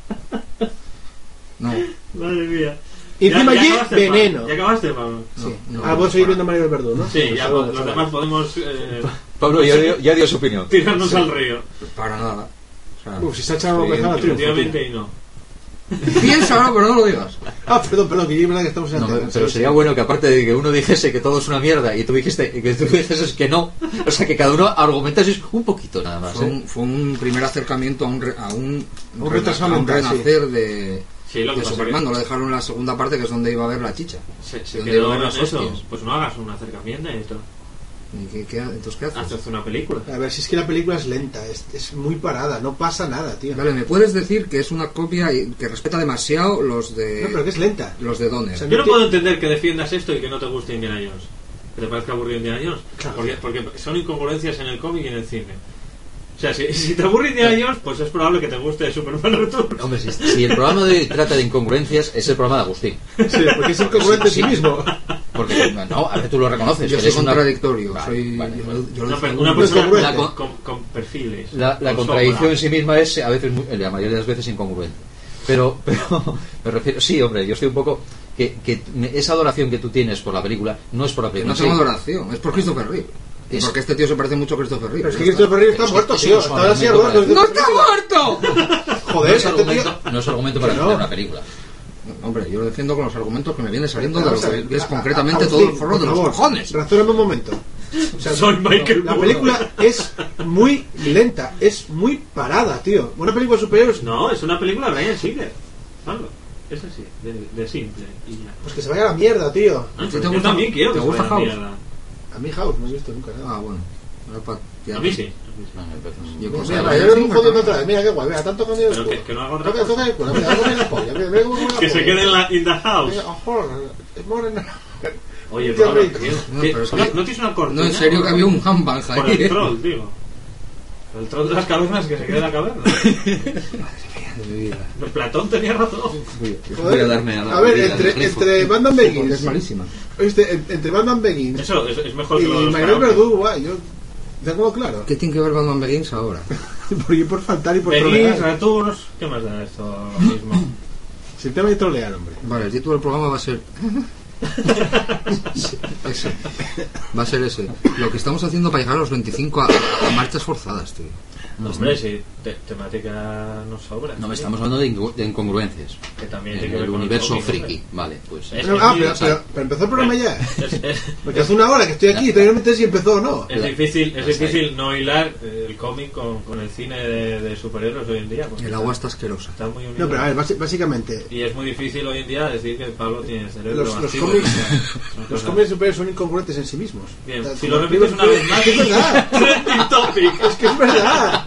No, Madre mía. Y encima allí, acabaste, veneno. Pablo? ¿Ya acabaste, Pablo? sí. no. ah, vos seguís viendo Mario del Verdú, ¿no? Sí, Pues ya algo, los demás podemos eh, Pablo ya dio, ya dio su opinión. tirarnos al río. Para nada. O sea, Uf, si se ha echado Sí, a triunfo. tío. Efectivamente y no. piénsalo, pero no lo digas. Ah, perdón, perdón, que yo es verdad que estamos en No, antena, pero sí, sería sí. bueno que aparte de que uno dijese que todo es una mierda y tú dijiste que tú dijeses que no, o sea que cada uno argumentase un poquito nada más. Fue ¿eh? un, fue un primer acercamiento a un, re- a un, Un retraso a un renacer de, Sí, lo que de Superman. que- No lo dejaron en la segunda parte, que es donde iba a haber la chicha. Se, se ¿Dónde quedó iban en las eso. hostias? Pues no hagas un acercamiento y esto. ¿Y qué, qué- entonces qué haces? Haces una película. A ver, si es que la película es lenta, es, es muy parada, no pasa nada, tío. Vale, ¿me puedes decir que es una copia y que respeta demasiado los de No, pero que es lenta. los de Donner? O sea, Yo no puedo entender que defiendas esto y que no te guste Indiana Jones. Que te parezca aburrido Indiana Jones. Claro. Porque, porque son incongruencias en el cómic y en el cine. O sea, si, si te aburre Indiana Jones, pues es probable que te guste Superman Returns. Hombre, si, si el programa de hoy trata de incongruencias, es el programa de Agustín. Sí, porque es incongruente en sí mismo. Porque, no, a ver, tú lo reconoces. Yo soy una- contradictorio. Vale, soy, vale, yo, vale. yo lo No, pero defiendo. una es persona con, con- con perfiles. La, la con contradicción sombra. en sí misma es a veces, la mayoría de las veces incongruente. Pero, pero me refiero, sí, hombre, yo estoy un poco que, que esa adoración que tú tienes por la película no es por la Que película. no tengo sí. adoración, es por Christopher Reeve. Y Es- porque este tío se parece mucho a Christopher Reeve. Pero es que. Christopher Reeve está Es que muerto, tío. es Está así ¡No está muerto! No Joder, es, este tío... argumento, no es argumento para Que no. defender una película. Hombre, yo lo defiendo con los argumentos que me vienen saliendo de lo que es concretamente todo el forro de los cojones. Razóname un momento. O sea, Soy Michael La Moore. película es muy lenta, es muy parada, tío. Una película de superhéroes, No, es una película de Brian Singer. Es así, de, de simple. Y ya. pues que se vaya a la mierda, tío. Ah, ¿A ti pero te yo gusta- también quiero te que gusta se vaya House? mierda. A mí House no he visto nunca nada. Ah, bueno. A mí sí. a mí sí. Un- Yo mira, Brian yo Singer jodiendo también. otra vez. Mira qué guay, mira, tanto con el Pero que, que no haga otra Toca, cosa. toca el culo, mira, toca la polla, mira, mira Que se quede en la in the house. Es. Oye, tío. No, ¿qué- pero es ¿No, que- no tienes una cortina? No, en serio que había un handbang Por ahí. el troll, digo. El troll de las cavernas que se quede en la caverna. Platón tenía razón. Voy a darme a la A ver, entre, entre Porque es Begins, malísima. ¿oíste? En- entre Batman Begins Eso es, es mejor y que lo de los Manuel guay, yo tengo claro. ¿Qué tiene que ver Batman Begins ahora? Por ir por faltar y por Begins. Returns, ¿qué más da esto mismo? Si el tema de trolear, hombre. Vale, el título del programa va a ser. ese. Va a ser ese. Lo que estamos haciendo para llegar a los 25 a, a marchas forzadas, tío. No, hombre, si te- temática nos sobra. No, tío. estamos hablando de, ingu- de incongruencias. Que también En el universo friki. Vale, pues. Es- Pero- ah, pero, pero, pero empezó el programa ya. Es, es- Porque hace una hora que estoy aquí y todavía no me sé si empezó o no. es difícil, es Pues difícil no hilar eh, el cómic con, con el cine de, de superhéroes hoy en día. El agua está asquerosa. está muy unido. No, pero a ver, básicamente, Y es muy difícil hoy en día decir que Pablo tiene cerebro los, los cómics, los cómics de superhéroes son incongruentes en sí mismos. Bien, si lo repites una vez más... Es verdad. Es que es verdad.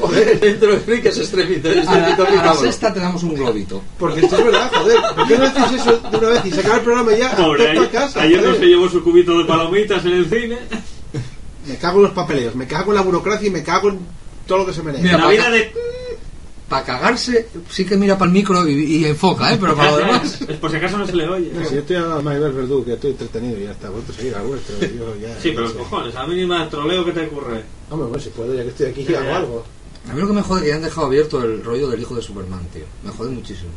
Joder. Dentro de friki es estremito, A la, a sexta te damos un globito. Porque esto es verdad, joder. ¿Por qué no decís eso de una vez y sacar el programa ya? Pobre, ayer, casa, ayer no se llevó su cubito de palomitas en el cine. Me cago en los papeleos, me cago en la burocracia y me cago en todo lo que se merece. Mira, la vida de... Para cagarse, sí que mira para el micro y, y enfoca, ¿eh? Pero para lo demás. Es por si acaso no se le oye. No, si yo estoy a Maribel Verdú, que estoy entretenido y ya está. Vosotros seguir al vuestro. Yo ya, Sí, ya pero sé. cojones, a mínima troleo que te ocurre. Hombre, bueno, si puedo, ya que estoy aquí, Ya, hago ya. algo. A mí lo que me jode es que hayan dejado abierto el rollo del hijo de Superman, tío. Me jode muchísimo.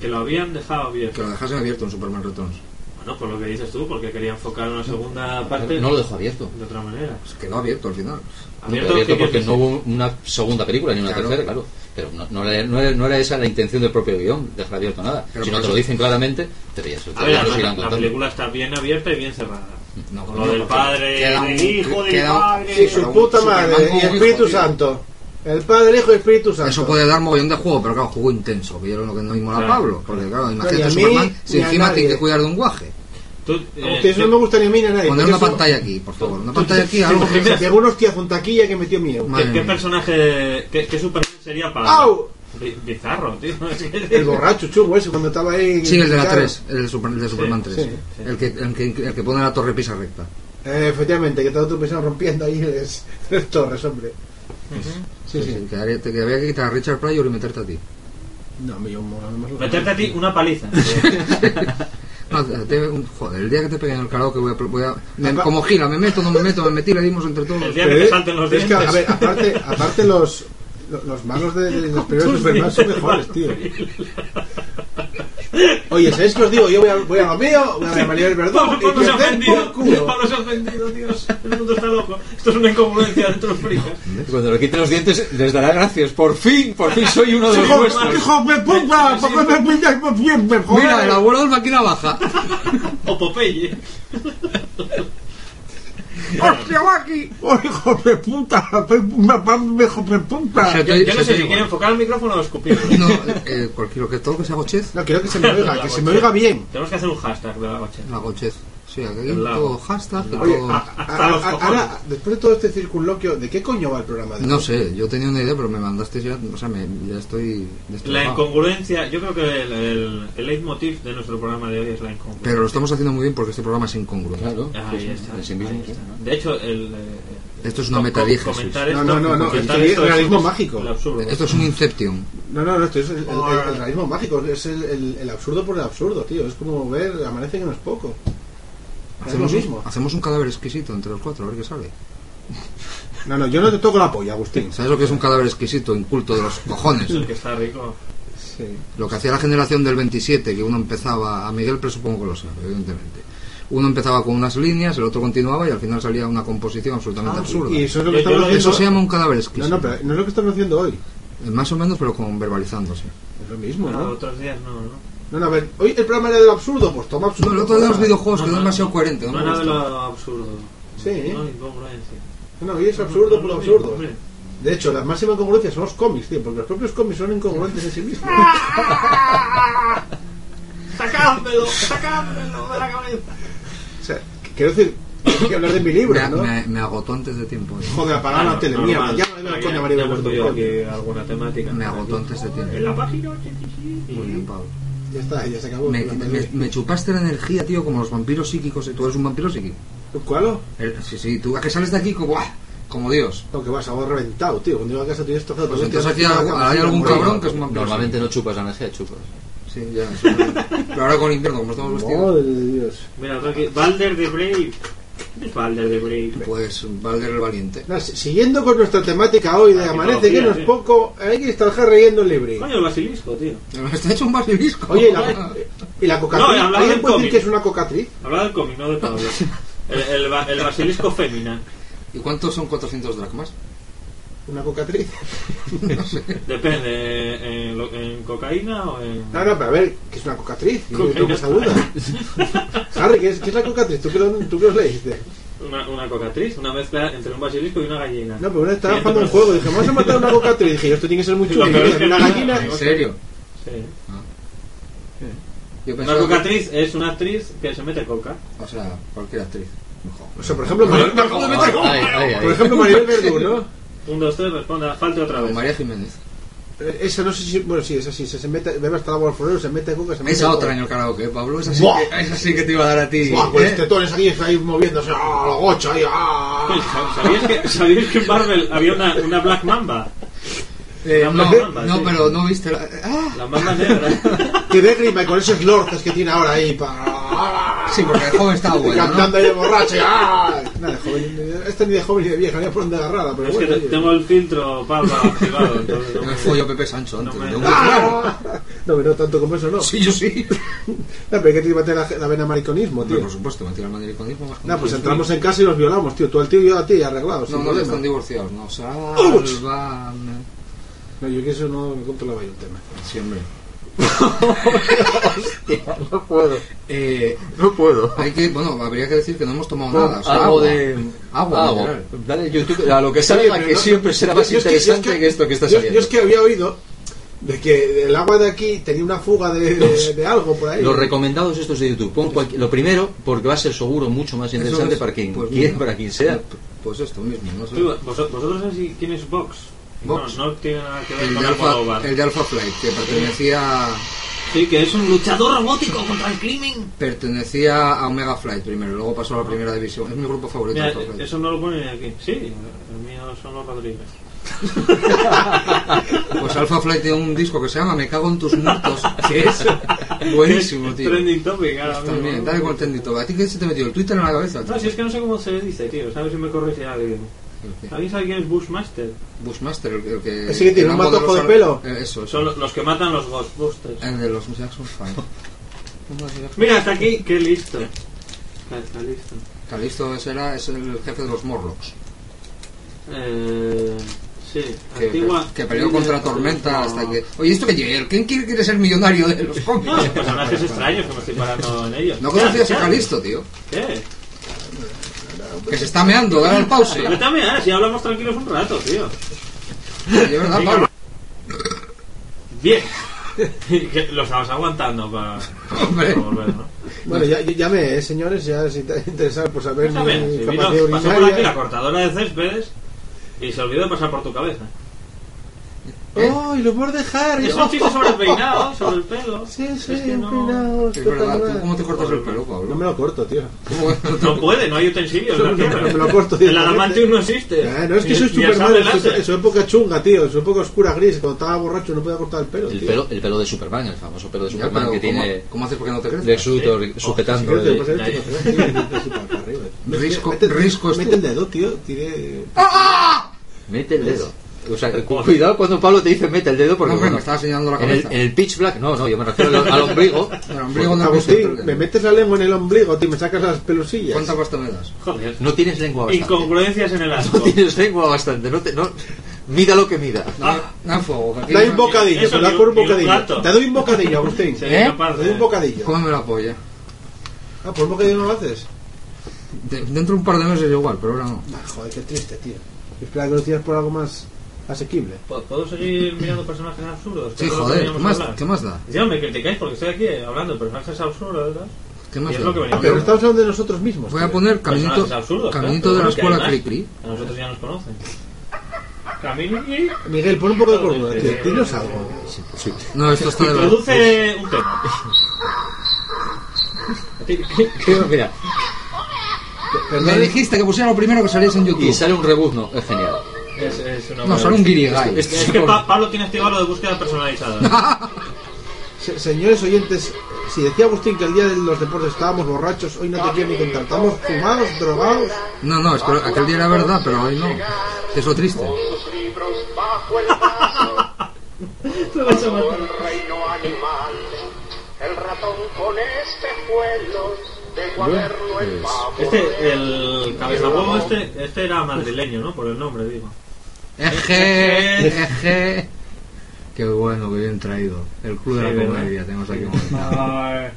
Que lo habían dejado Que abierto. lo dejasen abierto en Superman Returns. Bueno, por lo que dices tú, porque quería enfocar una segunda parte No lo dejó abierto. de otra manera. Pues quedó abierto al final. No, Abierto, abierto ¿qué porque no hubo una segunda película ni una Claro. tercera, claro. Pero no, no, era, no era- no era esa la intención del propio guion, dejar abierto nada. Pero si no te lo dicen claramente, te veías. te A ver, la, película está bien abierta y bien cerrada. No, lo del padre, del hijo, del padre. Sí, su puta madre. Y hijo, Espíritu tío. Santo. El Padre, el Hijo y Espíritu Santo. Eso puede dar mogollón de juego, pero claro, juego intenso, que era lo que no mola a Claro. Pablo. Porque claro, imagínate a mí, Superman si encima tiene que cuidar de un guaje. Tú, eh, eso yo- no me gusta ni a mí ni a nadie. Poner una eso- pantalla aquí, por favor. Una pantalla aquí, algo que... pegó unos hostias un taquilla que metió miedo. ¿Qué, qué mía. personaje, qué, qué Superman sería para ¡Au! Bi- Bizarro, tío. El borracho chungo ese cuando estaba ahí. Sí, el de la Claro. 3, el de, Super- el de Superman 3. sí, sí. El, que, el, que, el que pone la torre pisa recta. Eh, efectivamente, que estaba tú pensando rompiendo ahí las torres, hombre. Sí, sí. Que, había- que que quitar a Richard Pryor y meterte a ti. No, me yo más Meterte a ti una paliza. No, te- un- joder, el día que te peguen el karaoke voy a... Voy a me- como gira, me meto, no me meto, me metí, le dimos entre todos. El día que te salten los es que, dientes. a ver, aparte, aparte los, los, los malos de, de los primeros Superman son mejores, tío. Oye, ¿sabéis qué os digo? Yo voy a, voy a lo mío, voy a María del Pablo, y Pablo se ha ofendido. Pablo se ha ofendido, Dios. El mundo está loco. Esto es una incongruencia dentro de los fricas. Cuando le quiten los dientes, les dará gracias. Por fin, por fin soy uno de los ¡Hijo, vuestros. hijo de puta! ¿Por qué me joder? Mira, el abuelo del máquina baja. O Popeye. ¡Hostia, Maki! ¡Oh, hijo de puta! ¡Me hijo de puta! Se Yo, te- yo no se sé si quiere enfocar el micrófono o escupir. No, eh, cualquier, que todo que sea gochez. No, quiero que se me oiga, que se me oiga bien. Tenemos que hacer un hashtag de la coche. La gochez. Sí, aquí lago. todo hashtag Oye, todo... a- a- a- a- ahora, después de todo este circunloquio, ¿de qué coño va el programa de No hoy? sé, yo tenía una idea, pero me mandaste ya, o sea, me, ya estoy La incongruencia, yo creo que el, el, el leitmotiv de nuestro programa de hoy es la incongruencia. Pero lo estamos haciendo muy bien porque este programa es incongruente. Claro, Ahí está, ahí está. De hecho, el, eh, Esto es una comentar No, esto- no, no, no, esto es realismo es mágico. el absurdo. Esto es un Inception. No, no, no, esto es el, el- el- el realismo mágico, es el, el- el absurdo por el absurdo, tío. Es como ver, amanece que no es poco. Es lo Hacemos mismo. un, hacemos un cadáver exquisito entre los cuatro, a ver qué sale. No, no, yo no te toco la polla, Agustín. ¿Sabes lo que es un cadáver exquisito, inculto de los cojones? El que está rico. Sí. Lo que hacía la generación del 27, que uno empezaba, a Miguel presupongo que lo sabe, evidentemente. Uno empezaba con unas líneas, el otro continuaba y al final salía una composición absolutamente absurda. Y eso es lo que yo estamos lo- haciendo. Eso se llama un cadáver No, exquisito. no, pero no es lo que estamos haciendo hoy. Eh, Más o menos, pero con verbalizándose. Es lo mismo, ¿no? otros días no, ¿no? No, no, a ver, hoy el programa era del absurdo, pues toma absurdo. No, el otro de los videojuegos No, quedó no, demasiado coherente. No, No me nada de lo absurdo. Sí. No, incongruencia. No, hoy es absurdo por lo No, absurdo. De hecho, la máxima incongruencia son los cómics, tío, porque los propios cómics son incongruentes en sí mismos. ¡Sacádmelo! ¡Sacádmelo de la cabeza! O sea, quiero decir, hay que hablar de mi libro, me, ¿no? me- me agotó antes de tiempo. eh. Joder, apagar la tele, mierda, Normal. ya me la Ya- coña ya María coño. aquí alguna temática. Me agotó antes de En tiempo. la página 85. Muy bien, Pablo. Ya está, ya se acabó. Me, me- me chupaste la energía, tío, como los vampiros psíquicos. ¿Tú eres un vampiro psíquico? ¿Cuál? El- sí, sí, tú a que sales de aquí como, ¡buah! como Dios. No, que vas a reventado, tío. Cuando llego a casa tienes trozado. Pues todo, entonces aquí hay, algún cabrón que es un vampiro Normalmente no chupas la energía, chupas. Sí, ya. Pero ahora con invierno, como estamos vestidos, Madre de Dios. Mira. Balder de Brave. ¿Quién es Balder de Brave? pues Valder el Valiente. Siguiendo con nuestra temática hoy de Ah, Amanece que no es sí. poco, hay que estar reyendo el libre. Coño, el basilisco, tío. Está hecho un basilisco. Oye, ¿y la, y la cocatriz? No, ¿Alguien del puede decir que es una cocatriz? Habla del cómic, no de Pablo. El, el, ba- el basilisco fémina. ¿Y cuántos son 400 dracmas? ¿Una cocatriz? No sé. Depende, ¿en, lo- en cocaína o en.? No, no, pero a ver, ¿qué es una cocatriz? Yo Cocaína. tengo esa duda. Harry, ¿qué es, qué es la cocatriz? ¿Tú qué, lo- ¿Tú qué os leíste? Una, una cocatriz, una mezcla entre un basilisco y una gallina. No, pero una estaba jugando un juego. Dije, vamos a matar una cocatriz. Dije, esto tiene que ser muy Lo chulo. Una gallina. ¿En serio? Sí. Yo Una que- cocatriz es una actriz que se mete coca. O sea, cualquier actriz. O sea, por ejemplo Maribel Verdú, ¿no? Un, dos, tres, responda, falte otra vez. María Jiménez. Eh, Esa no sé si. Bueno, sí, esa sí. Se, se mete, bebe hasta la agua al florero, se mete coca, se mete. Esa otra en el karaoke, Pablo. Esa sí, Buah. que, esa sí que te iba a dar a ti. Buah, con ¿eh? los tetones aquí ahí moviéndose. ¡Ah, la gocha! Ahí, ¡Ah! Oye, ¿Sabías que, ¿Sabías que en Marvel había una, una Black Mamba? Eh, Una no, Black Mamba, no, sí. pero no viste la... ¡Ah! La Mamba negra. Que de grima y con esos lorces que tiene ahora ahí para. Sí, porque el joven estaba Y bueno, cantando ¿no? ahí de borracho. ¡ah! Nada, joven. Este ni de joven ni de vieja, ni por donde agarrada. Pero es que bueno. oye. tengo el filtro Pablo activado. Entonces, Yo me follo Pepe Sancho antes. No me- ¡Ah! No, pero no tanto como eso, no. Sí, yo sí. No, pero hay que te meter la, la vena mariconismo, tío. por supuesto, mentir al mariconismo más No, pues entramos en casa y nos violamos, tío. Tú al tío y yo a ti, arreglados. No, sin no, ya problema. están divorciados, no. ¡Ups! Sálvame. No, yo que eso no me controlaba yo el tema. Sí, no puedo. Eh, No puedo. hay que, bueno, habría que decir que no hemos tomado nada. o sea, algo agua. de Agua, literal. Dale YouTube a lo que salga que no- siempre será más yo es que- yo es interesante que, esto que está yo- saliendo. Yo es que había oído de que el agua de aquí tenía una fuga de, de- de algo por ahí. Los recomendados estos de YouTube. Pon cualqui- lo primero, porque va a ser seguro mucho más interesante es, para quien, pues, mira. para quien sea. Pues esto mismo, no sé. Tú, vosotros sabéis quién es Vox. Vox. No, no tiene nada que ver El con Alpha, el de Alpha Flight, que pertenecía Sí, que es un luchador robótico contra el crimen. pertenecía a Omega Flight primero, luego pasó a la primera división. Es mi grupo favorito. Mira, Alpha Flight. eso no lo pone aquí. Sí, el mío son los Rodríguez. Pues Alpha Flight tiene un disco que se llama Me cago en tus muertos, que es buenísimo, tío. Trending topic ahora mismo. También, dale con el tendito. ¿A ti qué se te metió? ¿El Twitter en la cabeza? No, si es que no sé cómo se dice, tío. ¿Sabes si me corrige alguien? ¿Alguien quién es Bushmaster? Bushmaster, el, el que... Ese que tiene un matojo de pelo. Eh, Eso, eso. Son lo- los que matan los Ghostbusters. El de los Jackson 5. Mira, hasta aquí, qué listo. Está, está listo. Calisto ese era, es el jefe de los Morlocks. Eh, sí, Que, antigua. que peleó contra Tormenta hasta que... Oye, ¿esto qué quiere? ¿Quién quiere, quiere ser millonario de los No, cómics? personajes extraños que me estoy parando en ellos. ¿No conocías a Calisto, tío? ¿Qué? Que se está meando, dale al pause. Vete a mear, si hablamos tranquilos un rato, tío. De verdad, Pablo. Bien. Que Lo estabas aguantando para, Hombre. para volver, ¿no? Bueno, ya, ya llamé, eh, señores, ya si te interesa por saber bien, mi si capacidad vino, pasó por aquí la cortadora de céspedes y se olvidó de pasar por tu cabeza. ¡Oh, y lo puedo dejar! Es un chiste sobre el peinado, sobre el pelo. Sí, sí, Es que un no- peinado Es verdad, ¿tú espectacular. cómo te cortas el pelo, No Pablo? me lo corto, tío. ¿Cómo? No puede, no hay utensilios. No, No, no, me lo corto El directamente. adamantium no existe. Eh, no es que soy el Superman sable en su, época chunga, tío, en su época oscura gris, cuando estaba borracho no podía cortar el pelo. El tío. pelo, el pelo de Superman, el famoso pelo de Superman que ¿cómo, tiene ¿cómo haces porque no te crees? Lex Luthor Si sujetando el-. Risco- Mete- risco es Mete el dedo, tío, tire... Mete el dedo. O sea, cu- cuidado cuando Pablo te dice mete el dedo porque No, bueno, me estaba señalando la en, el, cabeza. en el pitch black, no, no, yo me refiero al, al ombligo. El ombligo no Agustín, me metes la lengua en el ombligo, tío, me sacas las pelusillas. ¿Cuánta pasta me das? Joder. No tienes lengua bastante. Incongruencias en el No asco. tienes lengua bastante. No te, no, mida lo que mida. Dame, dame fuego. no- un bocadillo, Eso te ni por un- bocadillo. Te doy un bocadillo, Agustín. ¿Eh? capaz Te doy un bocadillo. Cómeme la polla. Ah, por un bocadillo no lo haces. De- dentro de un par de meses igual, pero ahora no. Ah, joder, qué triste, tío. Espera que lo tienes por algo más asequible. ¿Puedo- ¿Puedo seguir mirando personajes absurdos? Sí, joder, ¿qué más. ¿qué más da? Ya me criticáis porque estoy aquí hablando de personajes absurdos, ¿verdad? ¿Qué más Y es da? lo que veníamos Pero estamos hablando de nosotros mismos. Voy a poner caminito, absurdos, caminito de la escuela que hay Cri más. Cri. A nosotros ya nos conocen. Camini Miguel, pon un poco de cordura, tío. Dinos algo. No, esto está de verdad. introduce un tema. Mira, Me dijiste que pusiera lo primero que saliese en y YouTube. sale un rebuzno, es genial. Es, es una No, sale un guirigay. Este- Es que Pa- Pablo tiene activado lo de búsqueda personalizada. Se- señores oyentes, si decía Agustín que el día de los deportes estábamos borrachos, hoy no te quiero ni contar. Estamos fumados, drogados. No, no, es que aquel día era verdad, pero hoy no. Es lo triste. el ratón con en papel. Este, el cabezahuevo este, este era madrileño, ¿no? Por el nombre, digo. Eje, eje. Qué bueno, que bien traído. El club de Sí, la ¿verdad? comedia, tenemos aquí montado.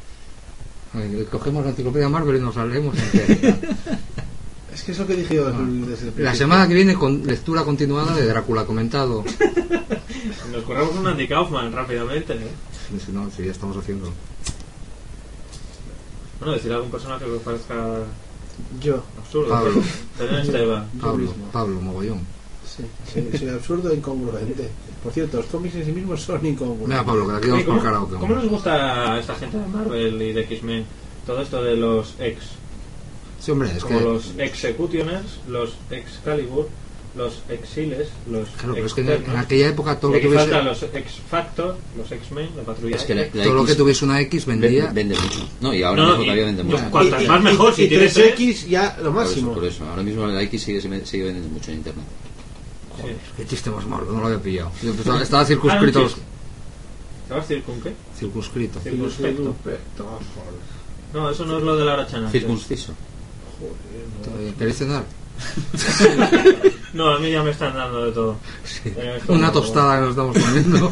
Ay, Cogemos la enciclopedia Marvel y nos la leemos entera. Es que es lo que dije yo desde el La semana que viene con lectura continuada de Drácula comentado. Nos corremos un Andy Kaufman rápidamente, ¿eh? Si no, si ya estamos haciendo. Bueno, decir algún personaje que os parezca Yo, absurdo. Pablo. Pablo, mismo. Pablo, mogollón. Sí, soy, soy absurdo e incongruente. Por cierto, los cómics en sí mismos son incongruentes. Mira, Pablo, que aquí vamos por ¿cómo. ¿Cómo nos gusta a esta gente de Marvel y de X-Men? Todo esto de los ex. Sí, hombre, es como que. los Executioners, los Excalibur, los Exiles, los Claro, pero es que en, aquella época todo lo que tuviese, los X-Factor, los X-Men, la patrulla Es que la, X. la todo lo X que tuviese una X vendía. vende, vende mucho. No, y ahora No, mismo y- todavía vende mucho. cuantas más mejor, si y tienes 3X ya lo Por eso, máximo. por eso. Ahora mismo la X sigue, sigue vendiendo mucho en internet. Sí. Qué chiste más malo, no lo había pillado. Yo estaba, estaba circunscrito Ah, los. un chiste. ¿Estabas circun qué? Circunscrito. Circunspecto. Joder. No, eso no es lo de la Arachana. Circunciso. Joder, ¿Queréis cenar? No, a mí ya me están dando de todo. Eh, esto Una no- tostada que nos estamos comiendo. no.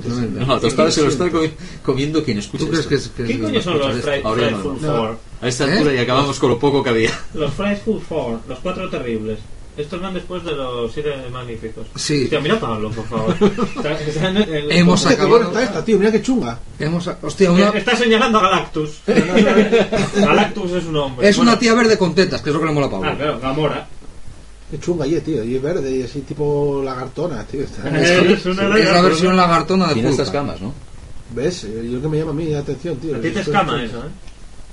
Tremendo. No, tostada se lo está comi- comiendo quien escucha. ¿Tú crees que es que ¿Qué coño son los? Fried no. Food No. Four? A esta ¿Eh? altura ya acabamos con lo poco que había. Los Fried Food Four, los cuatro terribles. Estos van después de los siete magníficos. Sí. Hostia, mira Pablo, por favor. Está, está en el- Hemos acabado- está esta, tío. Mira qué chunga. Hemos, hostia, una, Está señalando a Galactus. Galactus es un hombre. es Bueno, una tía verde con tetas, que es lo que le mola a Pablo. Ah, claro, Gamora. Qué chunga y tío. Y es verde y así tipo lagartona, tío. Está- Es una es la versión lagartona de Tiene estas camas, ¿no? ¿Ves? Yo que me llama a mí la atención, tío. A ti te Esto- escama eso, ¿eh?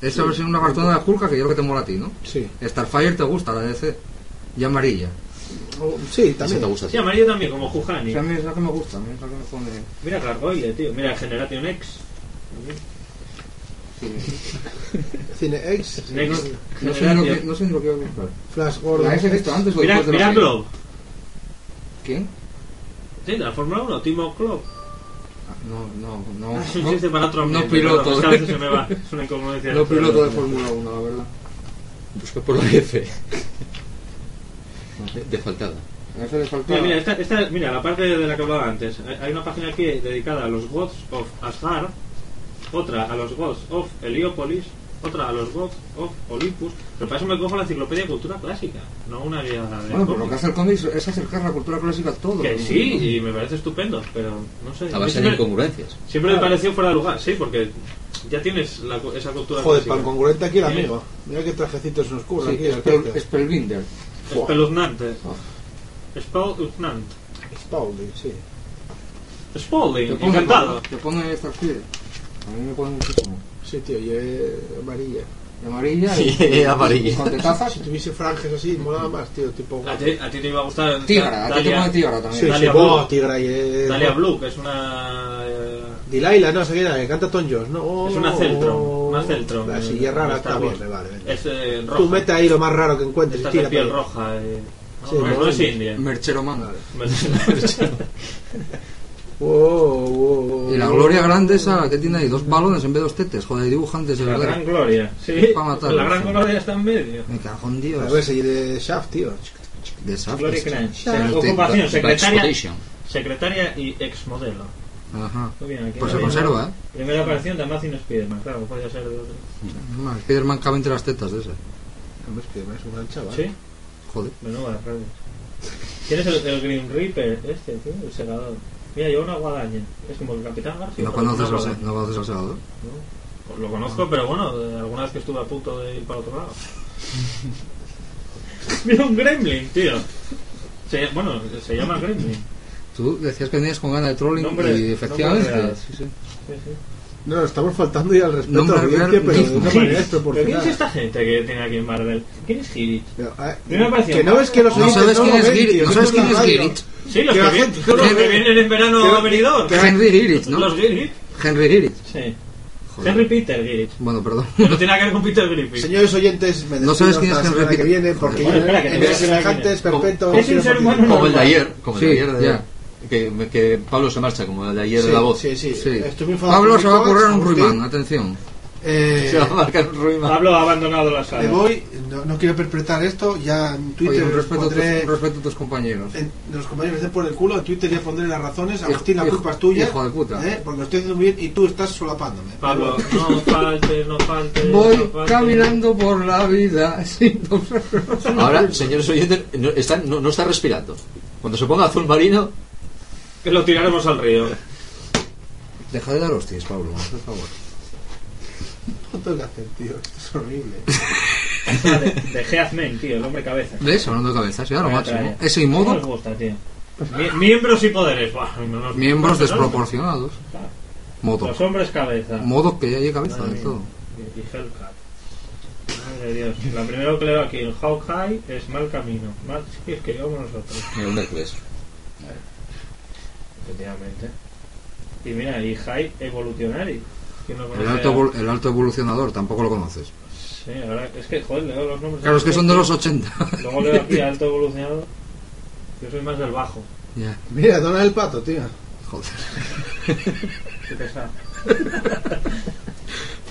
Esa versión lagartona de Hulk que yo creo que te mola a ti, ¿no? Sí. Starfire te gusta, la DC. Y amarilla. Oh, Sí, también. te gusta. Sí, amarillo también, como Juhani. a mí es la que me gusta, mí es la que me pone... Mira Gargoyle, tío. Mira Generation X. Cine X, Next. No sé, lo que, no sé ni lo que voy a buscar. Flash Gordon. ¿La has visto antes o Mira, después de mira? Globe. ¿Quién? Sí, de la Fórmula 1, Timo Globe. Ah, No, no, no. Es un no, chiste para otro no piloto. a veces se me va. Es una incongruencia. No piloto de Fórmula 1, la verdad. Busca por la F. De. Mira, mira, esta, esta- mira, la parte de la que hablaba antes. Hay- una página aquí dedicada a los gods of Asgard, otra a los gods of Heliópolis, otra a los gods of Olympus. Pero para eso me cojo la enciclopedia de cultura clásica, no una guía de Bueno, pero lo que hace el cómic es acercar la cultura clásica a todo. Que sí, y me parece estupendo, pero no sé. A base de siempre, incongruencias. siempre me pareció fuera de lugar, sí, porque ya tienes la esa cultura Joder, clásica. pan congruente aquí el amigo. Mira qué trajecitos nos curra Sí, aquí. el Spell- Peter. Spellbinder. Espeluznante. Espeluznante. Spaulding, sí. Spalding, Te pone, encantado. te pone Starfire. A mí me pone muchísimo. Sí, tío, y es amarilla. De amarilla Sí, y, amarilla. con tetazas. Si tuviese franjas así, molaba más, tío. Tipo. A ti, a ti te iba a gustar. Tigra, a ti te pone tigra también. Sí, sí, Dalia oh, Blue. tigra y es. Dalia Blue, que es una. eh, Delilah, no sé qué era, que canta Tom Jones, ¿no? Es una Celtron, una Celtron. La eh, silla rara está bien, me vale. Es eh, roja. Tú mete ahí lo más raro que encuentres y Esta es piel roja. eh. No, Sí, no, no, es sí. india. Merchero man. Wow, wow, wow. Y la gloria grande esa que tiene ahí dos balones en vez de dos tetes. Joder, dibujantes de La verdad. gran gloria. Sí, matar, la gran sí. gloria está en medio. Me cago en Dios. A ver, si de Shaft, tío. De Shaft. Gloria Crunch. Shaft. Ocupación, secretaria, secretaria y exmodelo. Ajá. Bien, aquí Pues la se conserva, ¿eh? Primera aparición de Amazing Spider-Man, claro, podía ser de otro. No, Spiderman cabe entre las tetas de ese. Hombre, es que es un gran chaval. ¿Sí? Joder. Menuda. ¿Quién es el, el Green Reaper? Este, tío, el segador. Mira, lleva una guadaña. Es como el Capitán Garfio. ¿No conoces, guadaña. ¿No conoces al segador? No, Lo conozco, pero bueno, alguna vez que estuve a punto de ir para otro lado. Mira un gremlin, tío. Se, bueno, se llama gremlin. Tú decías que venías con ganas de trolling Nombre- y efectivamente. sí. Sí, sí. No, estamos faltando ya al respeto Nombre a la audiencia, pero de una manera ¿Pero quién desproporcionada. es esta gente que tiene aquí en Bardel? ¿Quién es ah, Primera aparición. Que no ves que los No oyentes sabes quién lo es tío, No sabes quién es. Girit. Sí, los Que gente- los que vienen en verano a Benidorm. Henry Girich, ¿no? Los Girit. Henry Girich. Sí. Joder. Henry Peter Girit. Bueno, perdón. No tiene nada que ver con Peter Griffin. Señores oyentes, me No sabes quién es Henry semana que Peter. viene porque Bueno, yo espera, que en semejantes quién es. un ser humano Como el de ayer. Como el de ayer. De-. Que, que Pablo se marcha, como el de ayer Sí, de la voz. Sí, sí, Sí. Estoy muy enfadado Pablo se va a correr un. Ruimán, atención. Eh, Se va a marcar un Ruimán. Pablo ha abandonado la sala. me voy, no, no quiero perpetrar esto, ya en Twitter Oye, respeto, a tus, pondré... un respeto a tus compañeros. en- los compañeros estén por el culo, en Twitter ya pondré las razones. Agustín, la hijo- culpa es tuya. hijo de puta. ¿eh? Porque lo estoy haciendo muy bien y tú estás solapándome. Pablo, no falte, no falte. Voy no falte. caminando por la vida sin Ahora, señores oyentes, no está, no, no está respirando. Cuando se ponga azul marino, Que lo tiraremos al río. Deja de dar hostias, Pablo, por favor. No tengo que hacer, tío. Esto es horrible. Esa de, de Heathman, tío, el hombre cabeza. ¿Ves? Hablando de cabezas, ya lo máximo. Ese y ¿Cómo modo, os gusta, tío? Mi- miembros y poderes. Buah, no nos- miembros no nos- desproporcionados. Claro. Modo. Los hombres cabeza. Modo que ya hay cabeza Madre de mía. todo. Y, Hellcat. Madre de Dios. La primera que leo aquí en Hawkeye es mal camino. Mal, sí, es que llevamos nosotros. el Hércules. Efectivamente. Y mira, y High Evolutionary. ¿Quién no El alto, el alto evolucionador, tampoco lo conoces. Sí, ahora es que, joder, leo los nombres. Claro, es que son de los 80. Luego leo aquí alto evolucionador. Yo soy más del bajo. Ya. Mira, Donald el pato, tío. Joder. Qué pesado.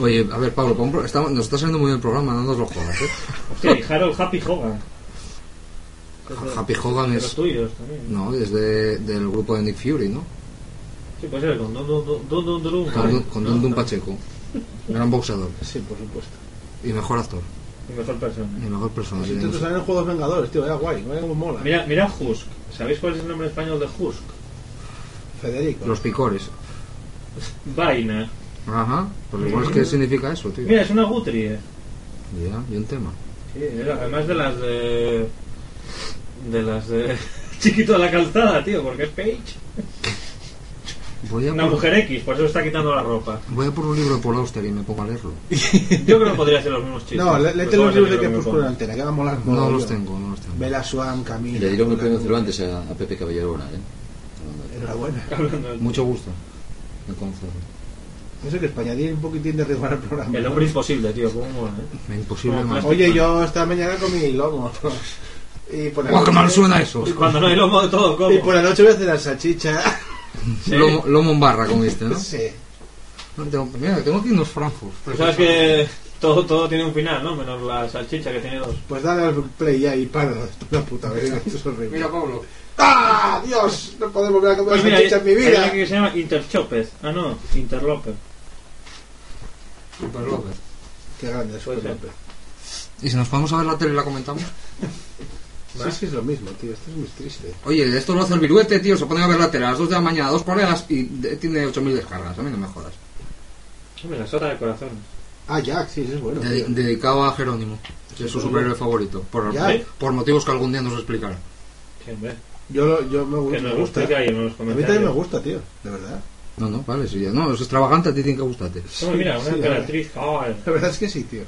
Oye, a ver, Pablo, pro- estamos- nos está saliendo muy bien el programa, no nos lo jodas, ¿eh? Hostia, y Harold Happy Hogan. Happy Hogan es- los tuyos también. No, es de- del grupo de Nick Fury, ¿no? Sí, puede ser, con Don Don Don Don Don. Con, Dun Dun Pacheco. Gran boxeador. Sí, por supuesto. Y mejor actor. Y mejor persona. Y mejor persona. Si sé. salir en Juegos Vengadores, tío, era guay, vaya como mola. Mira, mira Husk. ¿Sabéis cuál es el nombre español de Husk? Federico. Los picores. Vaina. Ajá. Pues igual es que significa eso, tío. Mira, es una gutrie. Ya, y un tema. Sí, además de las de. De las de. Chiquito de la calzada, tío, porque es Page. Voy a, Una por, mujer X, por eso está quitando la ropa. voy a por un libro de Paul Auster y me pongo a leerlo. Yo creo que podría ser los mismos chistes. No, le- léete los ¿cómo libros de en antena, que va a molar No mogollón. los tengo, no los tengo. Bella Swan, Camila. Le dieron el premio Cervantes a, a Pepe Caballero Bonal, ¿eh? Enhorabuena. Hablando Mucho gusto. Eso que España tiene un poquitín de ritmo al programa. El ¿no? hombre imposible, tío, cómo mola, ¿eh? Imposible Como más. Oye, yo esta mañana comí lomo. Y por la ¡Guau, qué noche- mal suena eso! Y cuando no hay lomo de todo, ¿cómo? Y por la noche voy a hacer la salchicha. Sí. Lomo, lomo en barra comiste, ¿no? Sí. No, tengo- mira, tengo aquí unos francos. Pues sabes que todo, todo tiene un final, ¿no? Menos la salchicha que tiene dos. Pues dale al play ya y para. Una puta vez. Esto es horrible. Mira, Pablo. ¡Ah! ¡Dios! No podemos volver a comer Pues mira, salchicha en mi hay vida. que se llama Interchopez. Ah, no, Interloper. Super López. Qué grande es. López. ¿Y si nos podemos a ver la tele y la comentamos? Sí, es que es lo mismo, tío. Esto es muy triste. Oye, esto lo hace el viruete, tío. Se pone a ver la tele a las 2 de la mañana, dos colegas y de- tiene 8.000 descargas. A mí no me jodas. Hombre, la sota de corazón. Ah, Jack, sí, ese es bueno. Tío. dedicado a Jerónimo, que es su superhéroe favorito. Por, Ya. por motivos que algún día nos explicará. Sí, hombre. Yo, lo- yo me, Que me nos gusta. explica ahí en los A mí comentarios. también me gusta, tío. De verdad. No, no, vale, sí, ya. No, es extravagante, a ti tiene que gustarte. Hombre, mira, una Sí. La verdad es que sí, tío.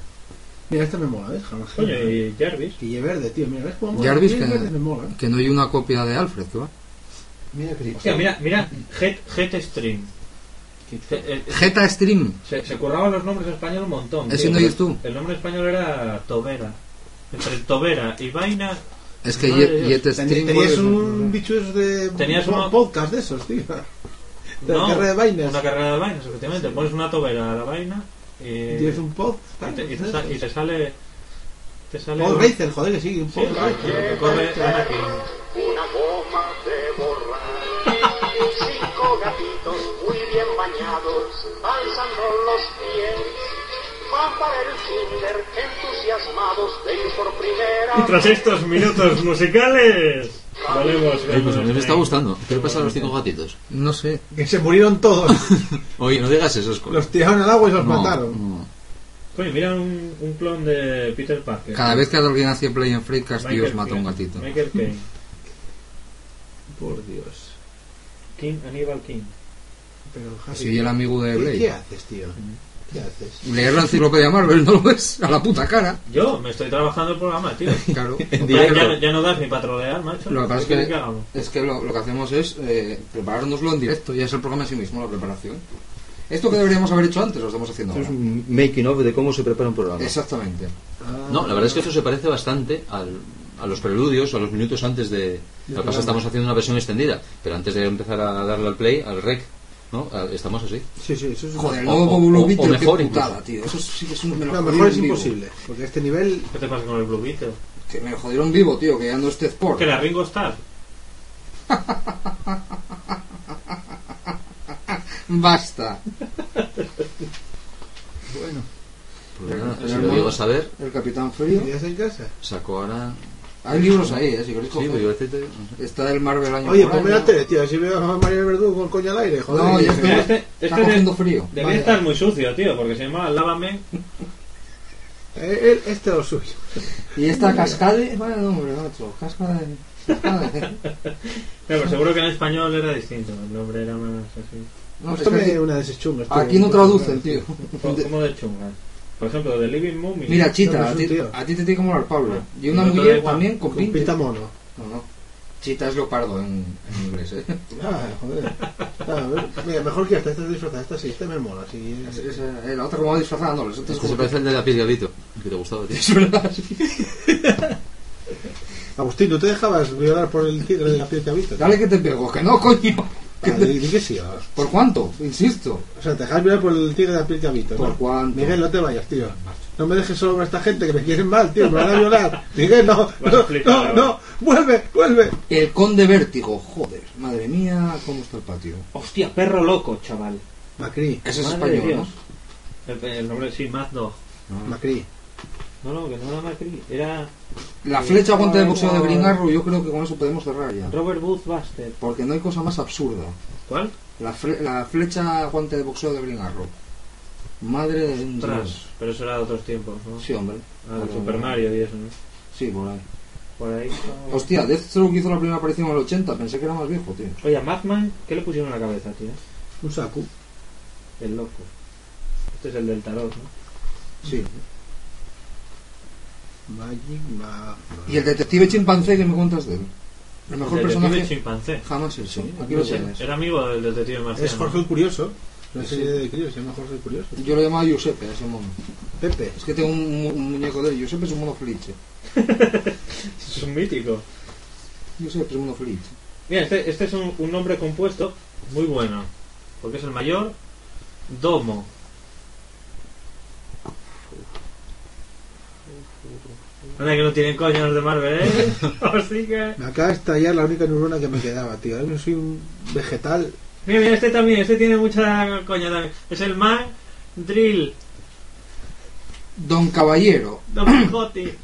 Mira, este me mola, ¿ves? Coño, y Jarvis. Guille verde, tío. Mira, ¿ves cómo? Jarvis, que, verde me mola. que no hay una copia de Alfred, va. Mira, que Hostia, mira, mira, Jet, Jet Stream. Eh, eh, Stream. Se, se curraban los nombres en español un montón. ¿Ese tío. no eres tú? El nombre español era Tobera. Entre Tobera y Vaina. Es que Jet. Ten- Stream. Tenías un bicho de. Tenías un podcast de esos, tío. De la carrera de vainas. Una carrera de vainas, efectivamente. Pones una tobera a la vaina y, Tienes un pod. y, te, y te sa- y te sale. Te sale. Pod un- Racer, joder, que sí, un Sí, pod lo Racer. que corre Anakin. una goma de borrar. Cinco gatitos muy bien bañados, alzando los pies. Van para el kinder entusiasmados de ir por primera Y tras estos minutos musicales, pues a mí me está gustando. ¿Qué le pasa a los cinco gatitos? No sé. Que se murieron todos. Oye, no digas eso, Esco. los tiraron al agua y los No, mataron. no. Coño, mira un, un clon de Peter Parker. Cada vez que alguien hace play en Freecast, tío, os mata un Caine. gatito. Michael Kane. Por Dios. King, Aníbal King. Pero, Javi, el amigo de ¿qué, Blade. ¿Qué haces, tío? ¿Qué haces? Leer la enciclopedia Marvel, ¿no lo ves? A la puta cara. Yo me estoy trabajando el programa, tío. Claro. ya, ya- ya no das ni para trolear, macho. Lo que pasa es ¿Qué quieres que, hagamos? es que lo, lo que hacemos es eh, preparárnoslo en directo. Ya es el programa en sí mismo, la preparación. Esto que deberíamos haber hecho antes lo estamos haciendo Esto es ahora. un making of de cómo se prepara un programa. Exactamente. No, la verdad es que esto se parece bastante al, a los preludios, a los minutos antes de... Lo que pasa es que estamos haciendo una versión extendida, pero antes de empezar a darle al play, al rec, ¿no? A- Estamos así. Sí, sí, eso es. Joder, el O- nuevo Blue o- Beetle, o mejor putada, tío. Eso sí que es un... Lo mejor es vivo. imposible. Porque a este nivel. ¿Qué te pasa con el Blue Beetle? Que me jodieron vivo, tío, que ya no esté Sport. Que era Ringo Starr. Basta. Pues nada, El si lo llego a saber, El Capitán Frío. ¿Vivías en casa? sacó ahora... Hay libros ahí, eh, si queréis Sí, coger. pero yo decirte, no sé. Está el Marvel año Oye, por ponme año. la tele, tío. Así veo a María Verdugo con el coño al aire, joder. No, ya Y- estoy- Mira, este, Está este cogiendo de- frío. Debía Vaya. estar muy sucio, tío, porque se llama Lávame. Eh, él- este es lo suyo. Y esta cascade, vaya nombre, macho. Cascade. cascade. Pero pero seguro que en español era distinto. El nombre era más así. No, es Tómame que una de esas chungas. tío. aquí no traducen, tío. Co- Como de chunga. Por ejemplo, de Living Mummy. Mira, No, Chita, es a ti, a ti te tiene que molar Pablo. Y una No, mujer también con Con pinta. pinta mono. No, no. Chita es leopardo en, en inglés, eh. Ah, joder. Ah, mira, mejor que esta. Esta es disfrazada. Esta sí, esta me mola. Sí, Es- es, eh, la otra como disfrazada, no. Esta es Este se como parece al de la piel gavito, que te gustaba, tío. Es verdad, sí. Agustín, ¿tú te dejabas violar por el tigre de la piel que habita? Dale que te pego, que no, coño. Ah, que sí. ah. ¿Por cuánto? Insisto. O sea, te dejas mirar por el tigre de la piel cabito. ¿Por ¿no? cuánto? Miguel, no te vayas, tío. No me dejes solo con esta gente que me quieren mal, tío. Me van a violar. Miguel, no, no, no, no. Vuelve, vuelve. El conde vértigo, joder. Madre mía, ¿cómo está el patio? Hostia, perro loco, chaval. Macri, Ese es Madre de español, Dios. El, el nombre, sí, Mad Dog. Macri. No, no, que no era Macri, era ¿no? La flecha guante de boxeo de Green Arrow, yo creo que con eso podemos cerrar ya. Robert Booth Buster. Porque no hay cosa más absurda. ¿Cuál? La, fle- la flecha guante de boxeo de Green Arrow. Madre de. Dios. Pero eso era de otros tiempos, ¿no? Sí, hombre. Ah, de Super Mario y eso, ¿no? Sí, por ahí. Por ahí. Hostia, Deathstroke hizo la primera aparición en el 80, pensé que era más viejo, tío. Oye, a Madman, ¿qué le pusieron en la cabeza, tío? Un saco. El loco. Este es el del tarot, ¿no? Sí. Magic. ¿Y el detective chimpancé que me cuentas de él? El mejor El detective personaje chimpancé. jamás hecho. Aquí No lo sé, tienes. Era amigo del detective marciano. Es Jorge el Curioso. Una Sí. serie de críos, se llama Jorge el Curioso. Yo lo llamaba Giuseppe a ese mono. Pepe. Es que tengo un, mu- un muñeco de él. Giuseppe es un mono felice. Es un mítico. Giuseppe es un mono felice. Mira, este, este es un, un nombre compuesto muy bueno. Porque es el mayor domo. Anda que no tienen coño los de Marvel, ¿eh? Así que... Me acaba de estallar la única neurona que me quedaba, tío. Ahora soy un vegetal. Mira, mira, este también, este tiene mucha coña también. Es el Man Drill, Don Caballero. Don Quijote.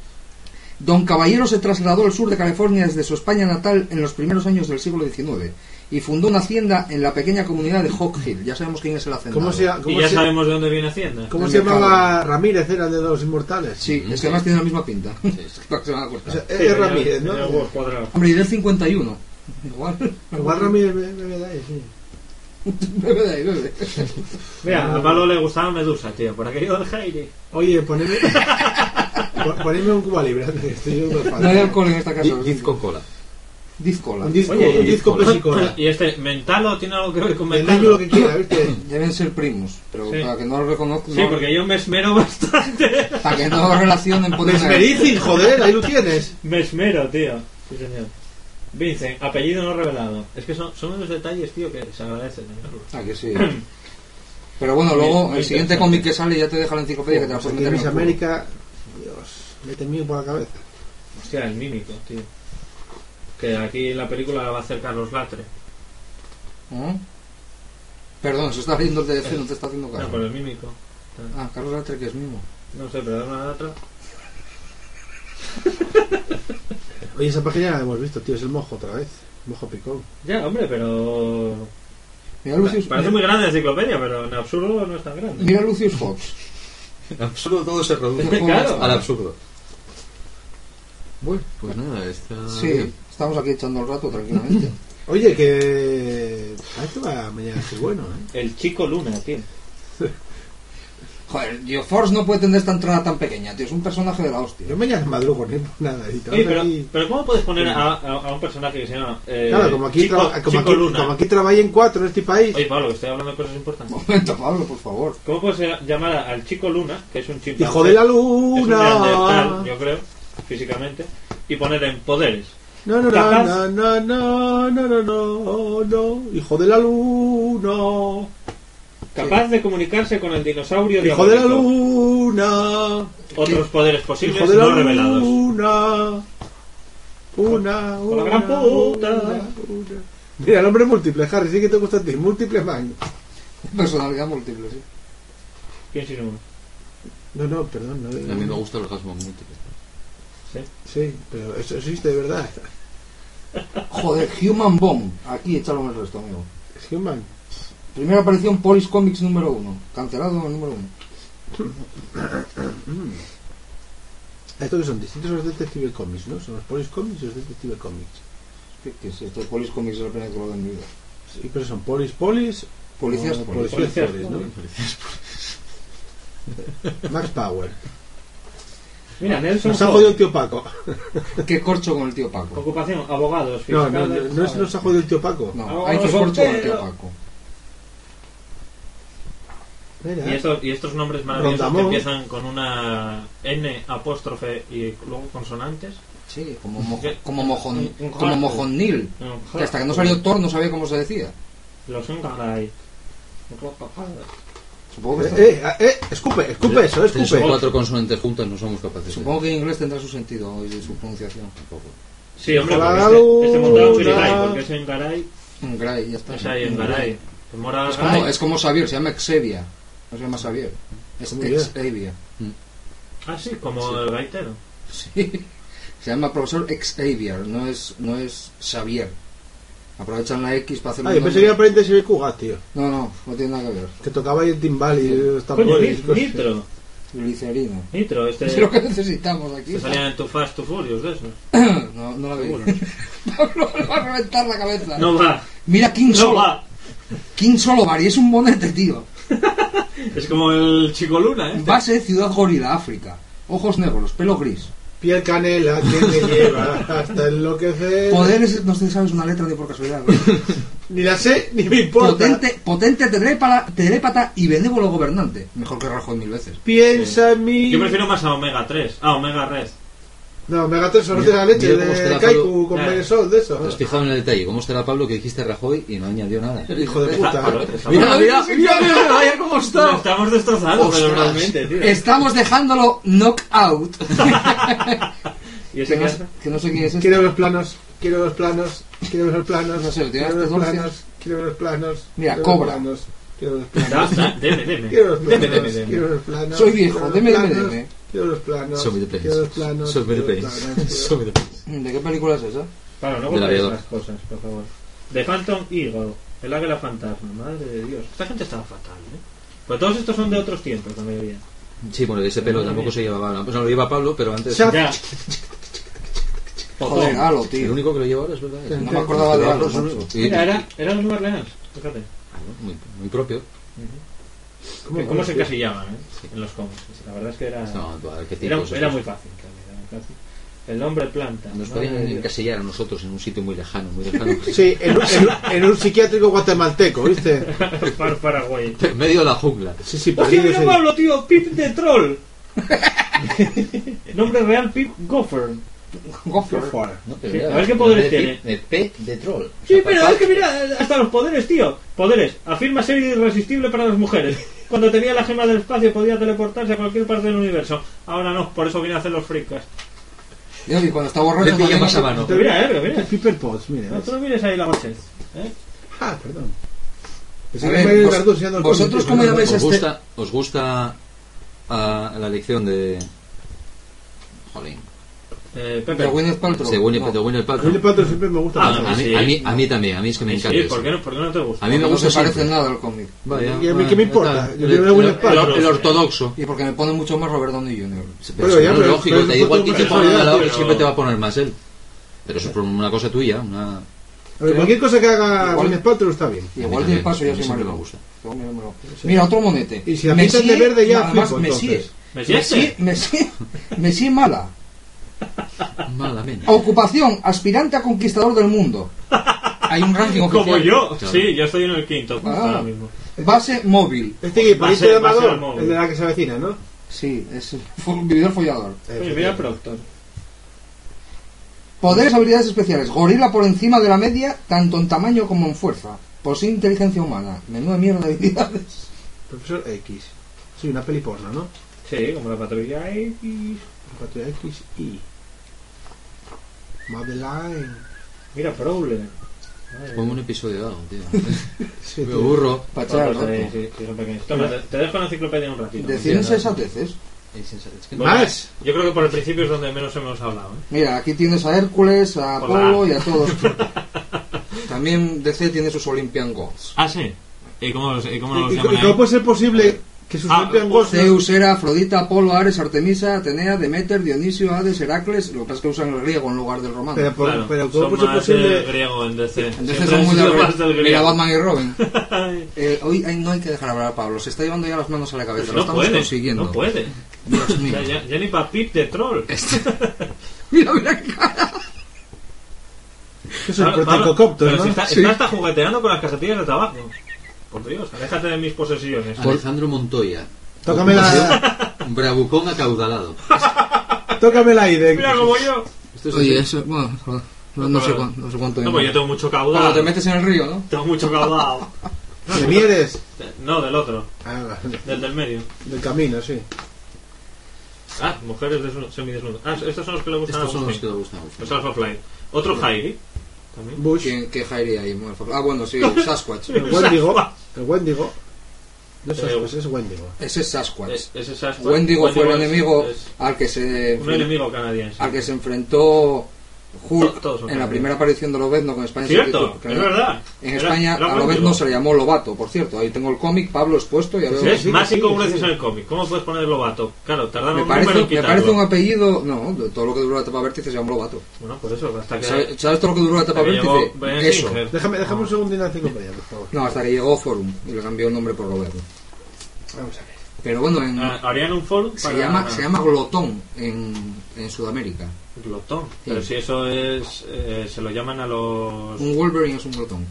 Don Caballero se trasladó al sur de California desde su España natal en los primeros años del siglo XIX y fundó una hacienda en la pequeña comunidad de Hawk Hill. Ya sabemos quién es el hacendado. ¿Cómo se, Y ya se- sabemos de dónde viene Hacienda. cómo se llamaba Ramírez? Era el de los inmortales. Sí, es que además tiene la misma pinta. Para que se van a O acordar. sea, Sí, es Ramírez, ¿no? Hombre, y del 51. Igual. Igual Ramírez me, me da ahí, sí. Bebe de ahí, bebe. Mira, a Pablo le gustaba Medusa, tío, por aquello del Heidi. Oye, ponedme, pon- ponedme un Cuba libre, estoy No hay alcohol en esta casa. Diz con cola. Diz cola. Un disco, Oye, un disco y- pesicola. ¿Y este Mentalo tiene algo que ver con niño lo que Mentalo? quiera, ¿viste? Deben ser primos, pero Sí. para que no lo reconozcan. Sí, porque yo me esmero bastante. Para que no lo relacionen ponen Mesmericin, joder, ahí lo tienes. Me esmero, tío. Sí, señor. Vincent, apellido no revelado. Es que son, son unos detalles, tío, que se agradecen. ¿no? Ah, que sí. Pero bueno, luego el siguiente cómic que sale ya te deja la enciclopedia que te la puedes aquí meter en. América, Dios, mete mío por la cabeza. Hostia, el mímico, tío. Que aquí en la película la va a hacer Carlos Latre. ¿Eh? Perdón, se está riendo el TDF, no te está haciendo No, caso. por el mímico. Ah, Carlos Latre, que es mimo. No sé, pero da una otra. Oye, esa página la hemos visto, tío, es el mojo otra vez. Mojo picón. Ya, hombre, pero. Mira Lucius, Parece muy grande la enciclopedia, pero en absurdo no es tan grande. mira Lucius Fox. En absurdo todo se reduce Claro. al absurdo. Bueno, Pues nada, está. sí, estamos aquí echando el rato tranquilamente. Oye, que. A esto va mañana a ser bueno, ¿eh? El chico Luna, tío. Joder, Geoforce no puede tener esta entrada tan pequeña, tío. Es un personaje de la hostia. Yo mañana madrugo, ni por nada. Y vas pero, aquí- pero ¿cómo puedes poner a, a- a un personaje que se llama. Eh, Claro, como aquí, Chico, traba- como, Chico aquí, Luna? como aquí trabajan cuatro en este país. Oye, Pablo, que estoy hablando de cosas importantes. Un momento, Pablo, por favor. ¿Cómo puedes llamar al chico Luna, que es un chimpancé? Hijo de la Es un neandertal, luna. yo creo, físicamente, y poner en poderes? No, no, no, no, no, no, no, no, no, no. Hijo de la luna. Capaz de comunicarse con el dinosaurio Hijo de la luna. Otros poderes posibles Hijo de la no revelados. luna. Una, Con la una, gran puta. una, una. Mira, el hombre múltiple, Harry, sí que te gusta a ti. Múltiple man. Personalidad múltiple, sí. ¿Quién uno? No, no, perdón. No, A mí me gusta el orgasmo múltiple. Sí, pero eso existe de verdad. Joder, Human Bomb. Aquí échalo en el resto, amigo. Human. Primera aparición Polis Comics número uno. Cancelado en el número uno. Estos que son distintos a los Detective Comics, ¿no? Son los Police Comics y los Detective Comics. ¿Qué, qué es esto? Polis Comics es la primera que lo en mi vida. Sí, pero son Police Police. Policías o Polis. Policías Policías Police, ¿no? Max Power. Mira, Nelson Nos ha jodido el tío Paco. Qué corcho con el tío Paco. Ocupación, abogados, No, no, no, no es, nos ha jodido el tío Paco. No, hay que corcho con el tío. Paco. Mira, Y, estos, y estos nombres maravillosos que Rondamón. empiezan con una N apóstrofe y luego consonantes. Sí, como, como, un como. No, Que hasta que no salió Thor no sabía cómo se decía. Los Engaray. Supongo que, Eh, eh, eh, escupe, escupe eso, escupe. cuatro consonantes juntas no somos capaces de... supongo que en inglés tendrá su sentido y su pronunciación. Tampoco. Sí, hombre, porque este, este montaba un luna. Grilay, porque es Engaray, En Gray, ya está. es ahí Engaray. El Mora Es como, Garay. es como Xavier, se llama Xavier. No se llama Xavier. Es bien. Xavier. Ah, sí, como el gaitero. Sí. Se llama profesor Xavier, no es, no es Xavier. Aprovechan la X para hacer Ah, yo pensé que era pariente de Cugat, tío. No, no, no tiene nada que ver. Que tocaba ahí el timbal y los Coño, Ni-. Nitro. Glicerina. Nitro, este. Es lo que necesitamos aquí. Que salían en tu Fast, tu Furious, de esos. No, no la veo. Pablo le va a reventar la cabeza. No va, Mira, King no Solo. va. King Solobar y es un monete, tío. Es como el Chico Luna, ¿eh? Base Ciudad Gorila, África. Ojos negros, pelo gris. Piel canela que me lleva hasta enloquecer. Poderes, no sé si sabes una letra ni por casualidad. ¿no? Ni la sé ni me importa. Potente, potente telépata, telépata y benévolo gobernante. Mejor que Rajoy mil veces. Piensa en mí. Yo prefiero más a Omega 3. Ah, Omega Red. No, me gato solo de la leche de Kaiku Pablo. con. Benesol, de eso. ¿Te has fijado en el detalle? ¿Cómo estará Pablo que dijiste Rajoy y no añadió nada? Hijo de puta. Mira, mira, mira, mira, cómo Lo está. estamos destrozando, realmente, tío. Estamos dejándolo knockout. ¿Y ese que, que no sé quién es este. Quiero los planos, quiero los planos, quiero ver los planos. No sé, ¿tienes quiero los planos, quiero ver los planos. Mira, quiero ver los cobra. planos, Quiero los planos. deme, deme. Quiero los planos, deme, deme. quiero los planos. Soy viejo, deme, deme, deme. Quiero los planos. Show me the Quiero los place. planos. Show me the quiero los place. planos, Show me the place. ¿De qué película es esa? Claro, no volváis las cosas, por favor. The Phantom Eagle, el águila fantasma, madre de Dios. Esta gente estaba fatal, ¿eh? Pues todos estos son de otros tiempos, la mayoría. Sí, bueno, ese pelo tampoco se llevaba. Pues no lo lleva Pablo, pero antes. Ya. Joder, Halo, El tío. único que lo lleva ahora es verdad. Sí. No me acordaba de Halo, era, era los New Orleans, fíjate. muy, muy propio. ¿Cómo, ¿Cómo se encasillaban, eh? En los cómics. La verdad es que era. No, era, muy fácil, también, era muy fácil. El hombre planta. Nos madre podían encasillar a nosotros en un sitio muy lejano, muy lejano. Sí, en, un- en, un- en un psiquiátrico guatemalteco, ¿viste? Par Paraguay. En medio de la jungla. Sí, sí, ¡Hostia, mira Pablo, tío! ¡Pip de troll! Nombre real, Pip Gopher. Fuera. ¿no? Sí, a ver qué poderes de, tiene. De P de troll. Sí, O sea, pero papá- es que mira, hasta los poderes, tío. Poderes. Afirma ser irresistible para las mujeres. Cuando tenía la gema del espacio podía teleportarse a cualquier parte del universo. Ahora no, por eso viene a hacer los fricas. Yo, y cuando está borracho... pilla más a mano. Mira, eh, mira. Piper Potts, mira. No, tú no mires ahí la gochez. ¿eh? Ah, perdón. Pensé A ver, me vos- el vosotros cómo llamáis ¿Os este- gusta, os gusta ah, la lección de. Jolín. Eh, Pepe. De Paltrow. De Winnie, No. de Winnie A mí Paltrow. el pato siempre me gusta Ah, mucho. A mí, sí. a, mí, a mí también, a mí es que me Sí, encanta. ¿por eso. qué, no, ¿por qué no te gusta? A mí me no gusta se parece siempre. nada al cómic. Vaya, ¿Y a mí qué me importa? el- Yo quiero ver el- Gwyneth Paltrow. el- el ortodoxo. Y porque me pone mucho más Robert Downey Jr. Pero Pero eso ya, no es pero- lógico, pero te da eso igual fue quién tu te ponga al lado, personalidad, que pero- siempre te va a poner más él. Pero eso es por una cosa tuya, una... A ver, cualquier cosa que haga Igual- Gwyneth Paltrow está bien. Y igual también, de paso a ya mí soy siempre maricón. me gusta. Mira, otro monete. Y si la pintan de verde ya además, flipo, Messi, entonces. ¿Messi Messi? Messi, Messi mala. Malamente. Ocupación, aspirante a conquistador del mundo. Hay un ranking oficial. Como yo. Claro. Sí, yo estoy en el quinto. Ah. ahora mismo. Base móvil. Este que de Amador, el móvil. el de la que se avecina, ¿no? Sí, es un vividor follador. Oye, mira Proctor. Poderes, habilidades especiales. Gorila por encima de la media, tanto en tamaño como en fuerza. Posee inteligencia humana. Menuda mierda de habilidades. Profesor X. Sí, una peli porno, ¿no? Sí, como la patrulla X. Patrulla X y. Madeline. Mira, Prowler. Pongo un episodio dado, tío. Sí, Me Todos, rato. sí, sí, sí, son pequeños. Toma, te, te dejo la enciclopedia un ratito. De cien sensateces. Es que- Bueno, Más. Yo creo que por el principio es donde menos hemos hablado. ¿eh? Mira, aquí tienes a Hércules, a. Apolo y a todos. También DC tiene sus Olympian Gods. Ah, sí. ¿Y cómo, los- y cómo ¿Y, los y- llaman y cómo puede ser posible que sus Ah, pues, Zeus, Hera, Afrodita, Apolo, Ares, Artemisa, Atenea, Demeter, Dionisio, Hades, Heracles. Lo que pasa es que usan el griego en lugar del romano. Pero, por- Claro, pero ¿cómo son puede ser más posible? eh, griego en DC. En DC son muy Mira. Batman y Robin. Eh, hoy ay, no hay que dejar hablar a Pablo. Se está llevando ya las manos a la cabeza. Lo no estamos puede, consiguiendo. no puede. Dios O mío. sea, ya, ya ni para Pip de troll. Mira, mira qué cara. Que es el protecocopter, pero ¿no? si está, Sí. está hasta jugueteando con las cajetillas de tabaco. Por Dios, aléjate de mis posesiones. Alejandro Montoya. Tócame la, Un bravucón acaudalado. tócame la idea. Mira como yo. Esto es Oye, así. eso, bueno, joder. No, no sé, cuán- no sé cuánto. No, pues yo tengo mucho Cuando caudal. te metes en el río, ¿no? Tengo mucho caudal. ¿De Mieres? No, del otro. Ah, Del del medio. del camino, sí. Ah, mujeres desnu- semidesnudas. Ah, estos son los que le gustan Estos son los que le gustan. Los Alpha Otro Jairi. También. Bush, ¿Quién, ¿Qué Jairi hay? Ah, bueno, sí, Sasquatch. el Wendigo. El Wendigo. No es Eh, Sasquatch, es Wendigo. Ese es Sasquatch. Es- Ese es Sasquatch. Wendigo fue el es- enemigo es al que se un enemigo canadiense. al que se enfrentó Hulk To- todos son en la primera aparición de Lobezno, en España se Cierto, que es verdad. En España era a. Lobezno se le llamó Lobato, por cierto. Ahí tengo el cómic, Pablo expuesto, ya veo. Sí, Más sí, incongruencias sí. en el cómic. ¿Cómo puedes poner Lobato? Claro, tardaron Me un parece, en me parece un apellido. No, de todo lo que duró la etapa vértice se llamó Lobato. Bueno, por eso, hasta que... ¿Sabes, sabes todo lo que duró la etapa vértice? Eso. Singer. Déjame, déjame Ah. un segundo en la enciclopedia, por favor. No, hasta que llegó Forum y le cambió el nombre por Lobezno. Vamos a ver. Pero bueno, en, Ah, harían un forum se, para... llama, se llama Glotón en, en Sudamérica. Glotón. Pero Sí. si eso es... eh, se lo llaman a los... Un Wolverine es un glotón.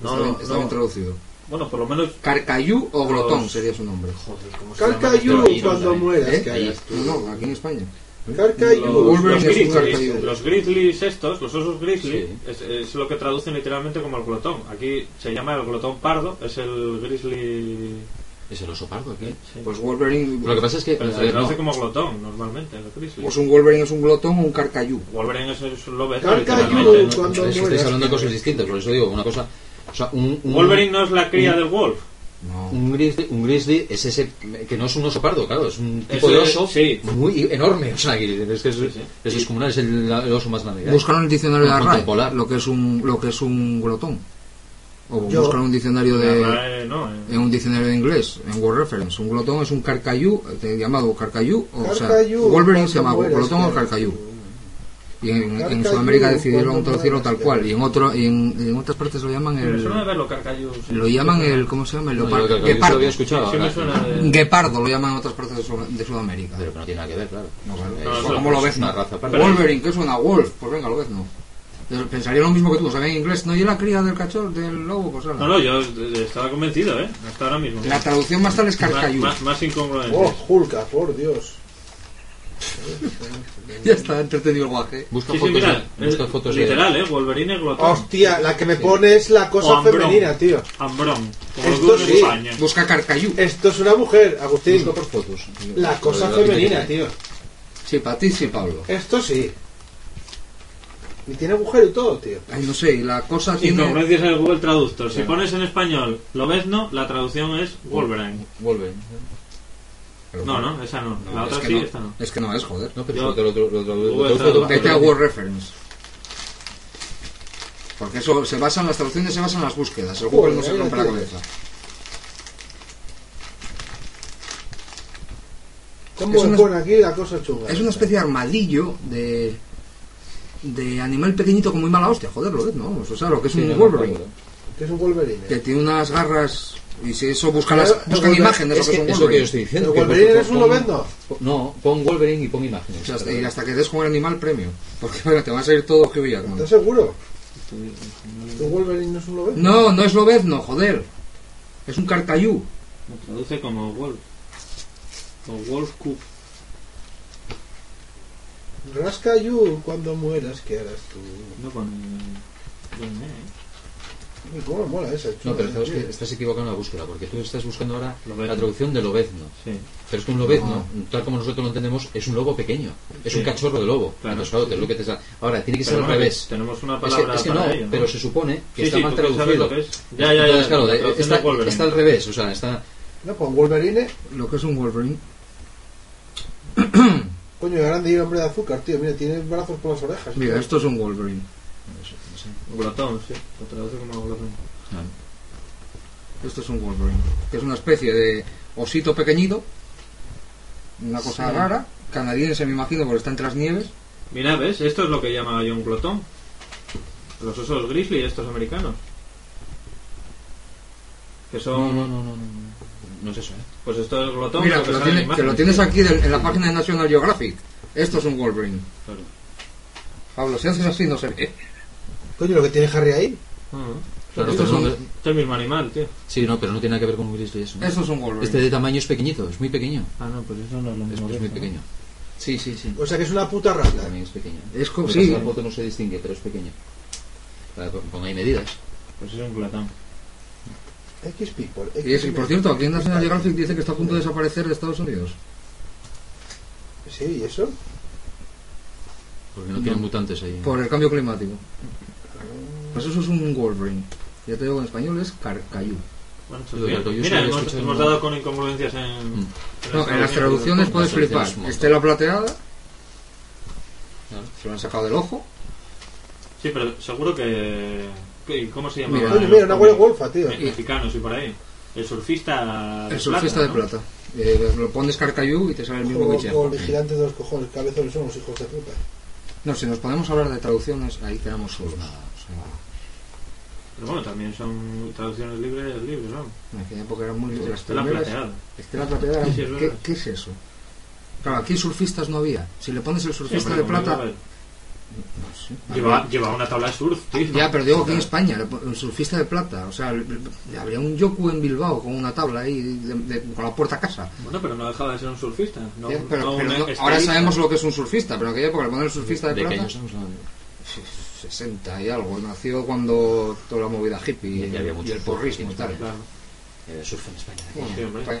No, está bien, no, está no. bien traducido. Bueno, por lo menos... Carcayú o glotón Los- sería su nombre. Joder, ¿cómo se Carcayú, cuando mueras, ¿Eh? No, aquí en España. Carcayú. Los, Wolverine los es un grizzlies, carcayú. los grizzlies estos, los osos grizzly, Sí. es, es lo que traducen literalmente como el glotón. Aquí se llama el glotón pardo, es el grizzly... ¿Es el oso pardo aquí? sí. Pues Wolverine. Lo que pasa es que... Pero se ver, traduce no. como glotón normalmente, el grizzly. Pues un Wolverine es un glotón o un carcayú. Wolverine es, es un lobo Carcayú, cuando que estáis hablando de cosas distintas, por eso digo, una cosa... O sea, un, un- Wolverine no es la cría del wolf. No. Un grizzly, un grizzly es ese que no es un oso pardo, claro, es un tipo Ese- de oso sí. muy enorme, o sea, que es que es, Sí, sí. es descomunal, es el, el oso más grande. Buscaron en el diccionario de la Un RAE lo que es un lo que es un glotón. O Yo- un diccionario de no, eh. en un diccionario de inglés, en Word Reference. Un glotón es un carcayú, eh, llamado carcayú, o sea, Carcayú, Wolverine se llama cuando mueras, glotón o carcayú. Y en, en Sudamérica decidieron traducirlo tal cual. Y en otro y en, en otras partes lo llaman el verlo, Carcayú. sí. lo llaman el ¿cómo se llama? El leopardo. lo escuchado. Sí, de... Guepardo llaman en otras partes de, Sud- de Sudamérica. Pero que no tiene nada que ver, claro. No, claro. ¿Cómo lo es ves? una raza. Wolverine, que suena Wolf. Pues venga, lo ves, no. Pensaría lo mismo que tú, sabía en inglés. No, yo la cría del cachorro, del lobo, pues. No, no, yo eh, estaba convencido, ¿eh? Hasta ahora mismo. La traducción más tal es más, carcayú. más, más incongruente. Oh, Hulka, por Dios. Ya está entretenido el guaje. Busca Sí, sí, fotos, mira, de, busca de- literal, ¿eh? Wolverine es glotón. Hostia, la que me pone es la O cosa femenina, tío. Ambrón. Como Esto sí. España. Busca carcayú. Esto es una mujer, Agustín. Busca por fotos. La cosa femenina, tío. Sí, para ti sí, Pablo. Esto sí. Y tiene agujero y todo, tío. Ay, no sé, y la cosa tiene... Incongruencias en el Google Traductor. Si pones en español Lobezno, la traducción es Wolverine. Wolverine. No, no, esa no. La otra que sí, no. esta no. Es que no es, joder. No, pero te lo, lo, lo, lo- lo automáticamente. Vete a Word Reference. Porque eso se basa en las traducciones, se basan en las búsquedas. El Google no se rompe la cabeza. ¿Cómo Es una- pone aquí la cosa chunga? Es una especie de armadillo de de animal pequeñito con muy mala hostia, joder, lo ves, ¿no? O sea, lo que es Sí, un no, Wolverine. no, no. Que es un Wolverine. Que tiene unas garras y si eso buscan, Pero, las, buscan imágenes Es que es es lo un que yo estoy diciendo. ¿El Wolverine eres un lobezno? No, pon Wolverine y pon imágenes. Y hasta, y hasta que des con el animal premio. Porque bueno, te va a salir todo que Jackman. ¿Estás seguro? ¿Que Wolverine no es un lobezno? No, no es lobezno, joder. Es un carcayú. Lo traduce como Wolf. O Wolf Coop. Rasca you cuando mueras, ¿qué harás tú? No pone, ¿eh? Uy, ¿Cómo me mola esa? No, pero sabes que estás equivocado en la búsqueda, porque tú estás buscando ahora Lobezno. la traducción de lobezno. Sí. Pero es que un lobezno, tal como nosotros lo entendemos, es un lobo pequeño. Es Sí. un cachorro de lobo. Claro. Entonces, claro, te- lo que te sa- Ahora, tiene que ser al revés. Tenemos una Es que, palabra es que para no, ello, ¿no? pero se supone que Sí, está sí, mal traducido. es. Ya, ya, ya. Entonces, claro, la de- traducción está, de Wolverine. está al revés, o sea, está... No, pues Wolverine, Lo que es un Wolverine. Coño, grande y hombre de azúcar, tío. Mira, tiene brazos por las orejas. Mira, tío. esto es un Wolverine. Glotón, sí. Lo traduce como glotón. Esto es un Wolverine. Que es una especie de osito pequeñito. Una cosa rara. Canadiense, me imagino, porque está entre las nieves. Mira, ¿ves? Esto es lo que llama yo un glotón. Los osos grizzly, estos americanos. Que son. No, no, no, no, no. No es eso, ¿eh? Pues esto es glotón. Mira, que lo, tiene- que tienes aquí en la página de National Geographic. Esto es un Wolverine. Claro. Pablo, si haces así no se ve. Coño, lo que tiene Harry ahí. Ah, Claro, Estos pero son- no- Es el mismo animal, tío. Sí, no, pero no tiene nada que ver con un grizzly eso. Esto es un Wolverine. Este de tamaño es pequeñito, es muy pequeño. Ah, no, pues eso no es lo Es, mismo. es muy esto, pequeño. Sí, sí, sí. O sea que es una puta rata. También es pequeño. Es como- sí. La foto no se distingue, pero es pequeño. Vale, pon- Pon ahí medidas. Pues es un culatán. X People. Y, es, y por cierto, aquí en National Geographic dice que está a punto de desaparecer de Estados Unidos. Sí, ¿y eso? Porque no tienen mutantes ahí. Por el cambio climático. Pues eso es un Wolverine. Ya te digo, en español es Carcayú. Bueno, yo Mira, hemos, hemos dado con incongruencias en... Mm. No, en las traducciones puedes flipar. Estela plateada, Claro. se lo han sacado del ojo. Sí, pero seguro que... que- ¿Cómo se llama? Mira, mira, una huele golfa, tío. Mexicanos y por ahí. El surfista de El surfista de ¿no? plata. Eh, lo pones Carcayú y te sale el mismo bicho. o el vigilante de los cojones, cabezones son los hijos de puta. No, si nos podemos hablar de traducciones, ahí quedamos solos. O sea, Pero bueno, también son traducciones libres, libres, ¿no? en aquella época eran muy las Estela plateada. Estela plateada, Sí, sí, es ¿qué, es eso? Claro, aquí surfistas no había. Si le pones el surfista Sí, de plata. Lleva- no sé. Lleva, lleva una tabla de surf, tío. Ya, pero digo aquí en España, el surfista de plata. O sea, el- el- habría un Yoku en Bilbao con una tabla ahí, de- de- con la puerta a casa. Bueno, pero no dejaba de ser un surfista. No, Ya, pero- no pero un no- estilista. ahora sabemos lo que es un surfista, pero en aquella época le poner el surfista de, ¿De qué plata. años estamos hablando? 60 y algo. Nació cuando toda la movida hippie y, había mucho y el porrismo y tal. Claro. Eh, surf en España. Bueno, Sí, hombre. pa-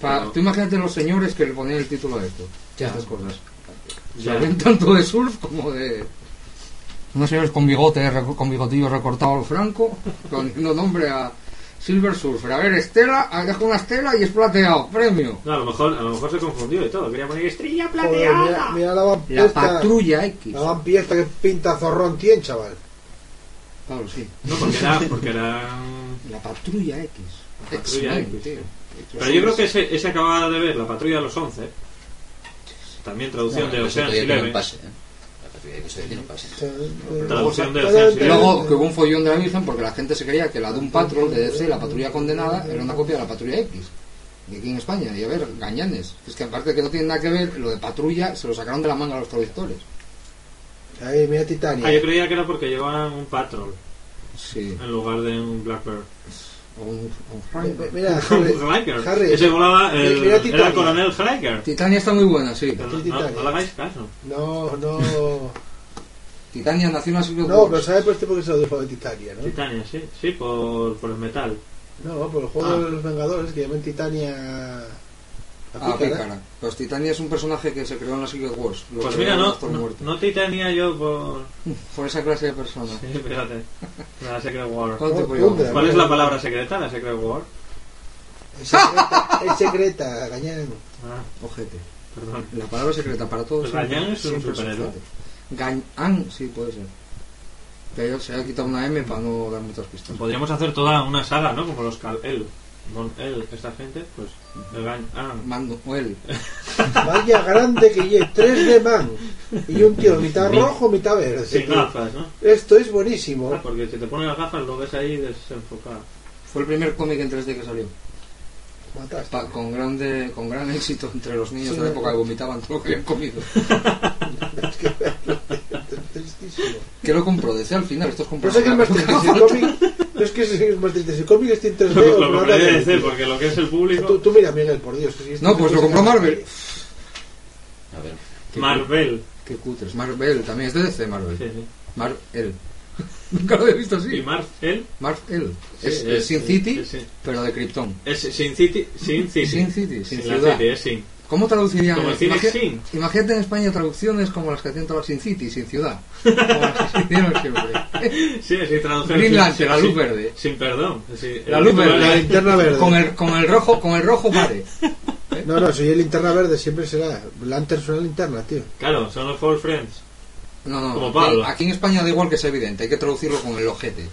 pa- Pero- tú imagínate los señores que le ponían el título a esto. Ya. Estas cosas. Ya. Saben tanto de surf como de. Unos señores con bigote, reco- con bigotillo recortado al franco, poniendo nombre a Silver Surfer. A ver, Estela, ah, dejo una estela y es plateado, premio. No, a lo mejor, a lo mejor se confundió y todo. Quería poner estrella Joder, plateada. mira, mira la La patrulla X. La vampiesta que pinta zorrón tien, chaval. Claro, sí. No, porque era, porque era... La patrulla X. La patrulla X. tío. Pero yo creo que ese, ese acababa de ver, La Patrulla de los 11. También traducción No, de Ocean's todavía tiene un Eleven. pase. La patrulla de todavía tiene un pase. O sea, Traducción de Ocean's Y Eleven. luego que hubo un follón de la Virgen porque la gente se creía que la Doom Patrol de DC, la patrulla condenada, era una copia de la patrulla X. Y aquí en España, y a ver, gañanes. Es que aparte que no tiene nada que ver, lo de patrulla se lo sacaron de la manga a los traductores. Ahí, mira Titania. Ah, yo creía que era porque llevaban un patrol Sí. en lugar de un Blackbird. O un. Mira, Harry. Ese volaba el, Mira era Titania. el coronel Hiker. Titania está muy buena, sí. Pero no, Titania. no le hagáis caso. No, no. Titania nació en la No, Wars. pero ¿sabes por este por qué se lo dijo de Titania, no? Titania, sí. Sí, por, por el metal. No, por el juego Ah. de los Vengadores que llaman Titania. A Ah, pícara. pícara. Pues Titania es un personaje que se creó en la Secret Wars. Lo Pues mira, no, no, Titania yo por... Por esa clase de persona. Sí, fíjate. La Secret War. ¿Cuánto te Oh, podía hombre. ¿Cuál es la palabra secreta, la Secret War? Es secreta, es secreta, gañán. Ah, Ojete. perdón. La palabra secreta para todos. Pues Gañán es un superhéroe. Gañán, sí, puede ser. Pero se ha quitado una M para no dar muchas pistas. Podríamos hacer toda una saga, ¿no? Como los Cal-El. Con él, esta gente, pues el. Ah, Mando, o él. Vaya grande que lleve, 3 de man. Y un tío mitad rojo, mitad verde. sin tío. gafas, ¿no? Esto es buenísimo. Ah, porque si te pones las gafas lo ves ahí desenfocado. Fue el primer cómic en 3D que salió. Pa- con, grande, con gran éxito entre los niños Sí, de la época que vomitaban todo lo que habían comido. Es que es tristísimo. ¿Qué lo compró? Decía al final, estos Pero sé que es cómic. No es que es más triste si el cómic está en 3D o lo no compré. DC, porque lo que es el público... Tú, tú mira, Miguel, por Dios. que si No, es pues lo compró que- Marvel. A ver. Qué Marvel. Qué cutres. Marvel, también es de DC Marvel. Sí, sí. Marvel. Nunca lo había visto así. Y Marvel Marvel. Sí, Es, es- es Sin City, es Sin- pero de Krypton. es Sin City, Sin City. Sin City, sin la ciudad. City, es Sin. ¿Cómo traducirían? Como el cine Imagi- Sin. Imagínate en España traducciones como las que hacían todas Sin City, sin ciudad. Como las que hicieron siempre. Sí, sí, traducción. Green sin- la luz sin- verde. Sin perdón. Sí, La luz verde. La linterna verde. Con el, con el rojo, con el rojo vale. No, no, si es linterna verde siempre será. Lantern suena linterna, tío. Claro, son los Four Friends. No, no. Como aquí- Pablo. Aquí en España da igual que sea evidente, hay que traducirlo con el ojete.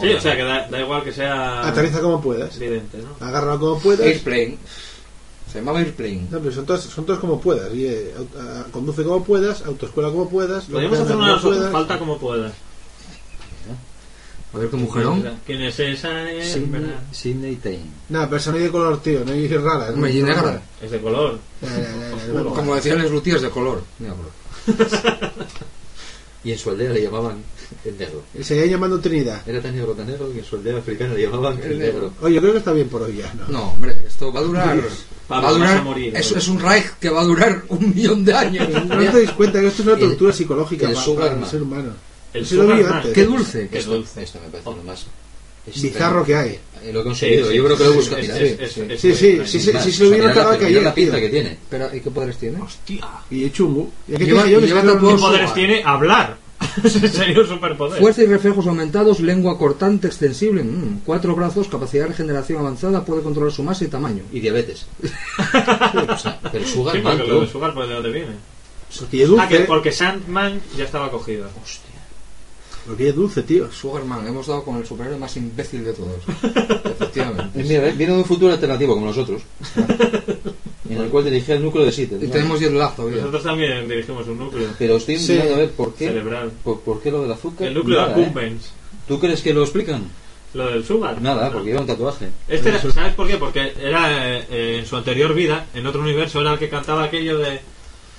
Sí, o sea que da, da igual que sea Aterriza como puedas. evidente, ¿no? Agárralo como puedas. Airplane. Se llamaba Airplane. No, pero son todos, son todos como puedas. Y, eh, aut- a- conduce como puedas, autoescuela como puedas. Podríamos hacer una puedas. falta como puedas. A ver qué mujerón. ¿Quién es esa? Eh, Sidney, ¿verdad? Sidney Tain. No, pero son de color, tío, no hay rara. Hombre, y negra. Es de color. Ya, ya. Como decían los lutiers de color. Y en su aldea le llamaban El negro. Y seguían llamando Trinidad. Era tan negro, tan negro que en su aldea africana le llamaban el negro. Oye, yo creo que está bien por hoy ya, ¿no? No, hombre, esto va a durar. Pablo, va a durar. a morir, es, un Reich que va a durar un millón de años. ¿No os dais cuenta que esto es una El- tortura psicológica el pa- Sugar para el ser humano? El Sí. Qué dulce. Qué Esto, dulce. esto me parece lo más Bizarro que hay. Eh, Lo he conseguido, sí, yo creo que lo he sí, buscado. sí, es- sí. es- Sí, es- sí, es- sí, es- sí, Más, sí, o se lo otra la, que la pinta que tiene. Pero, ¿y qué poderes tiene? Hostia. Y chungo. ¿Qué poderes tiene? Hablar. Sería un superpoder. Fuerza y reflejos aumentados, lengua cortante extensible, mm, cuatro brazos, capacidad de regeneración avanzada, puede controlar su masa y tamaño. Y diabetes. o sea, pero Sugar Sí, Man, lo de. Sugar, pues de dónde viene. Porque es dulce. Ah, que porque Sandman ya estaba cogido. Porque es dulce, tío. Sugarman, hemos dado con el superhéroe más imbécil de todos. Efectivamente. Eh, Mira, viene de un futuro alternativo como nosotros. En el cual dirigía el núcleo de Seattle. Y tenemos 10 lag todavía. Nosotros también dirigimos un núcleo Pero estoy Sí. mirando a ver por qué. cerebral. Por, por qué lo del azúcar? El núcleo de Nada, ¿eh? ¿Tú crees que lo explican? Lo del Sugar. Nada, No. porque lleva un tatuaje. Este era- ¿Sabes por qué? Porque era eh, eh, en su anterior vida, en otro universo, era el que cantaba aquello de.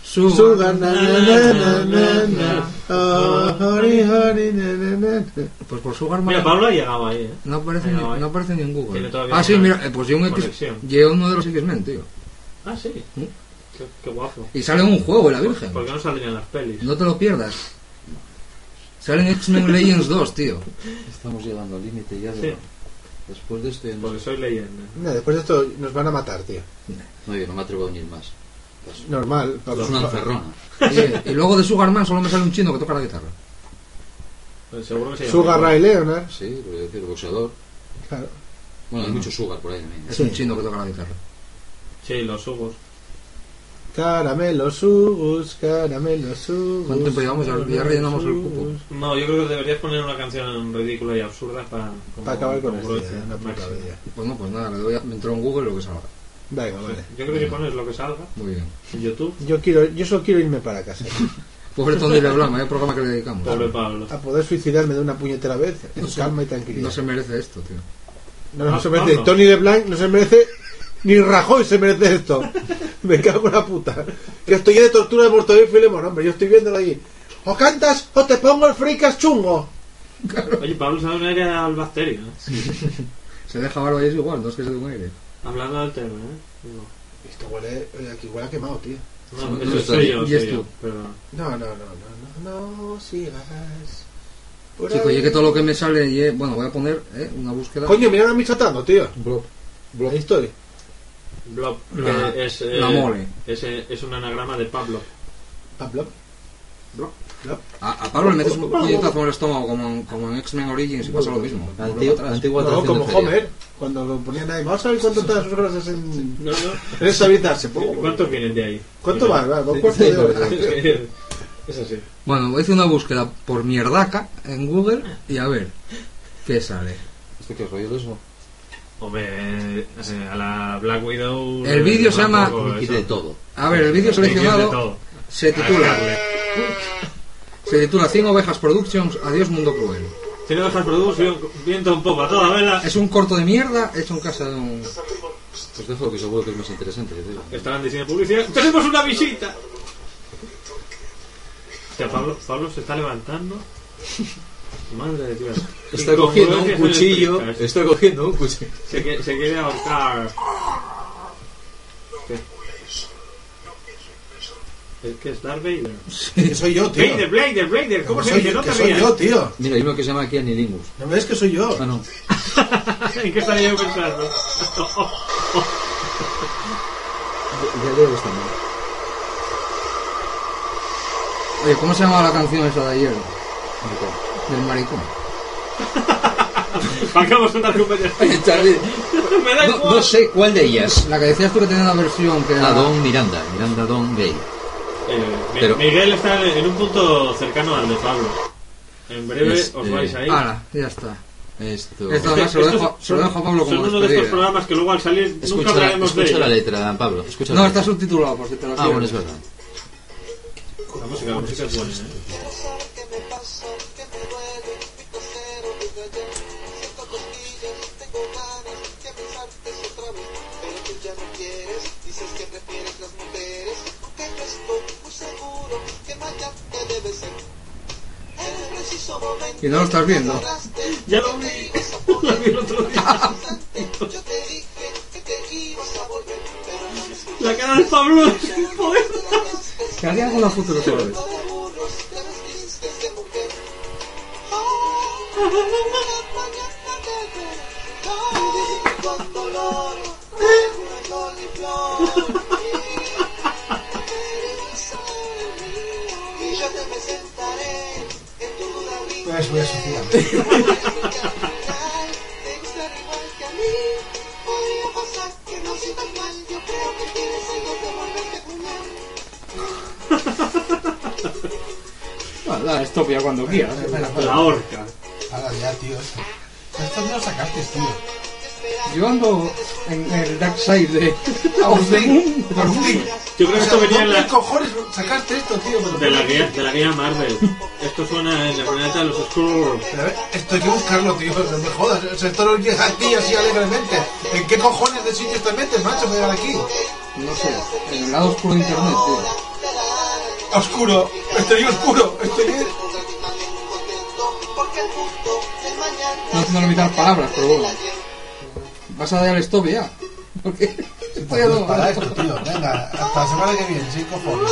Sugar, na, na, na, na, na, na. Oh, honey, honey, na, na, na, na. Pues por Sugarman. Mira, Pablo ha llegado ahí, ¿eh? No aparece, ni, no aparece ni en Google. Ah, sí, mira, eh, pues yo un X. uno de los X-Men, tío. Ah, sí. ¿Mm? Qué, qué guapo. Y sale en un juego, la Virgen. ¿Por qué no saldrían las pelis? No te lo pierdas. Sale en X-Men Legends 2, tío. Estamos llegando al límite ya de... Sí. Después de esto... ya no- Porque soy leyenda. No, después de esto nos van a matar, tío. No, yo no me atrevo a unir más. Pues, Normal. es una encerrona. Y, y luego de Sugarman solo me sale un chino que toca la guitarra. Pues seguro que se llama Sugar. Ray Leonard. Sí, lo voy a decir, boxeador. Claro. Bueno, hay mucho Sugar por ahí también. Es Sí. un chino que toca la guitarra. Sí, los subos. Caramelo sugus, caramelo sugus. ¿Cuánto tiempo llevamos? Ya- rellenamos el cupo. No, yo creo que deberías poner una canción ridícula y absurda para. como- Para acabar con esto, bella. Pues no, pues nada, le doy a, me entró en Google lo que salga. Venga, vale. Yo creo que pones lo que salga Muy bien. en YouTube. Yo quiero, yo solo quiero irme para casa. Pobre Tony Leblanc, vaya programa que le dedicamos. Pobre Pablo. A poder suicidarme de una puñetera vez. En calma y tranquilidad. No se merece esto, tío. No, no Ah, se merece. Pablo. Tony de Blanc no se merece. Ni Rajoy se merece esto. Me cago en la puta. Que estoy de tortura de Mortadelo y Filemón, hombre. Yo estoy viéndolo ahí. O cantas o te pongo el fricas chungo. Oye, Pablo sabe un aire al bacterio. ¿eh? Se deja barba y es igual, no es que se dé un aire. Hablando del tema, ¿eh? Esto huele. eh, Aquí huele a quemado, tío. No, Sí, eso soy yo, soy es yo. Perdón. No, no, no, no, no, no sigas. por Chico, ahí. y que todo lo que me sale, y, eh, bueno, voy a poner eh, una búsqueda. Coño, mira a mí tratando, tío. Blob. Ahí estoy. Blob, La- que es, eh, la mole. Es, eh, es un anagrama de Pablo. Pablo. Blob. A, a Pablo le metes un puñetazo en el estómago como en, como en X-Men Origins y pasa lo mismo. Atrás. antigua No, como. Homer. Cuando lo ponían ahí. Vamos a ver cuánto están sus grasas en. No, no. En esa habitarse. ¿Cuántos vienen de ahí? ¿Cuánto va? Va, va un Sí, de hora. Es así. Bueno, hice una búsqueda por mierdaca en Google y a ver qué sale. ¿Esto qué rollo de eso? Hombre, eh, a la Black Widow. El vídeo se llama- eso. de todo. A ver, el vídeo seleccionado se titula se titula 100 ovejas productions, adiós mundo cruel. Tiene ovejas producción, viento un poco a toda vela. Es un corto de mierda hecho en casa de un Pues dejo que seguro que es más interesante. yo digo. Estaban diciendo publicidad. ¡Tenemos una visita! Hostia, Pablo, Pablo se está levantando. Madre de Dios. Está cogiendo un cuchillo. Está cogiendo un cuchillo. Se, que- se quiere ahorcar. ¿Qué? ¿Es que es Darth Vader? Que soy yo, tío. Vader, Vader, Vader, ¿cómo se dice? No te soy rías. yo, tío. Mira, hay uno que se llama aquí Anilingus. ¿No ves que soy yo? Ah, no. ¿En qué estaría yo pensando? Ya leo esta ¿no? Oye, ¿cómo se llamaba la canción esa de ayer? Del maricón. Acabamos una competencia. Charlie, Me da no, igual. no sé cuál de ellas. La que decías tú que tenía una versión que era... Ah, Don Miranda. Miranda Don Gay. Eh, Mi- Pero- Miguel está en un punto cercano al de Pablo. En breve Este- os vais ahí. Ala, ya está. Esto. Esto además se lo Estos dejo, se lo son- dejo a Pablo Son como uno de estos despedida. programas que luego al salir nunca Escucha, la, hablaremos de escucha la ellos. letra, Pablo. Escucha No, la está letra. subtitulado, por si te lo Ah, quieres. bueno, es verdad. La música, la música es buena, ¿eh? Y no lo estás viendo. Ya lo vi. Lo vi el otro día. La cara del Pablo es un poema. Que haría alguna futuro sobre eso. Pues voy a suicidar. Ah, da, stop ya cuando quieras. La horca. Ahora ya, tío. Esto no lo sacaste, tío. Yo ando en el dark side de. Por fin. Yo creo que esto venía en ¿dónde la, cojones sacaste esto, tío? Pero- de la guía, de la guía Marvel. Esto suena en la planeta de los Skrulls. Pero a ver, esto hay que buscarlo, tío. No me jodas. O sea, esto no llega a ti así alegremente. ¿En qué cojones de sitios te metes, macho, para llegar aquí? No sé, en el lado oscuro de internet, tío. Oscuro. Estoy oscuro. Estoy... No haciendo limitar palabras, pero bueno. Vas a dar el stop ya. Porque estoy a Pues todo- para esto, tío. Venga, hasta la semana que viene, sí, cojones.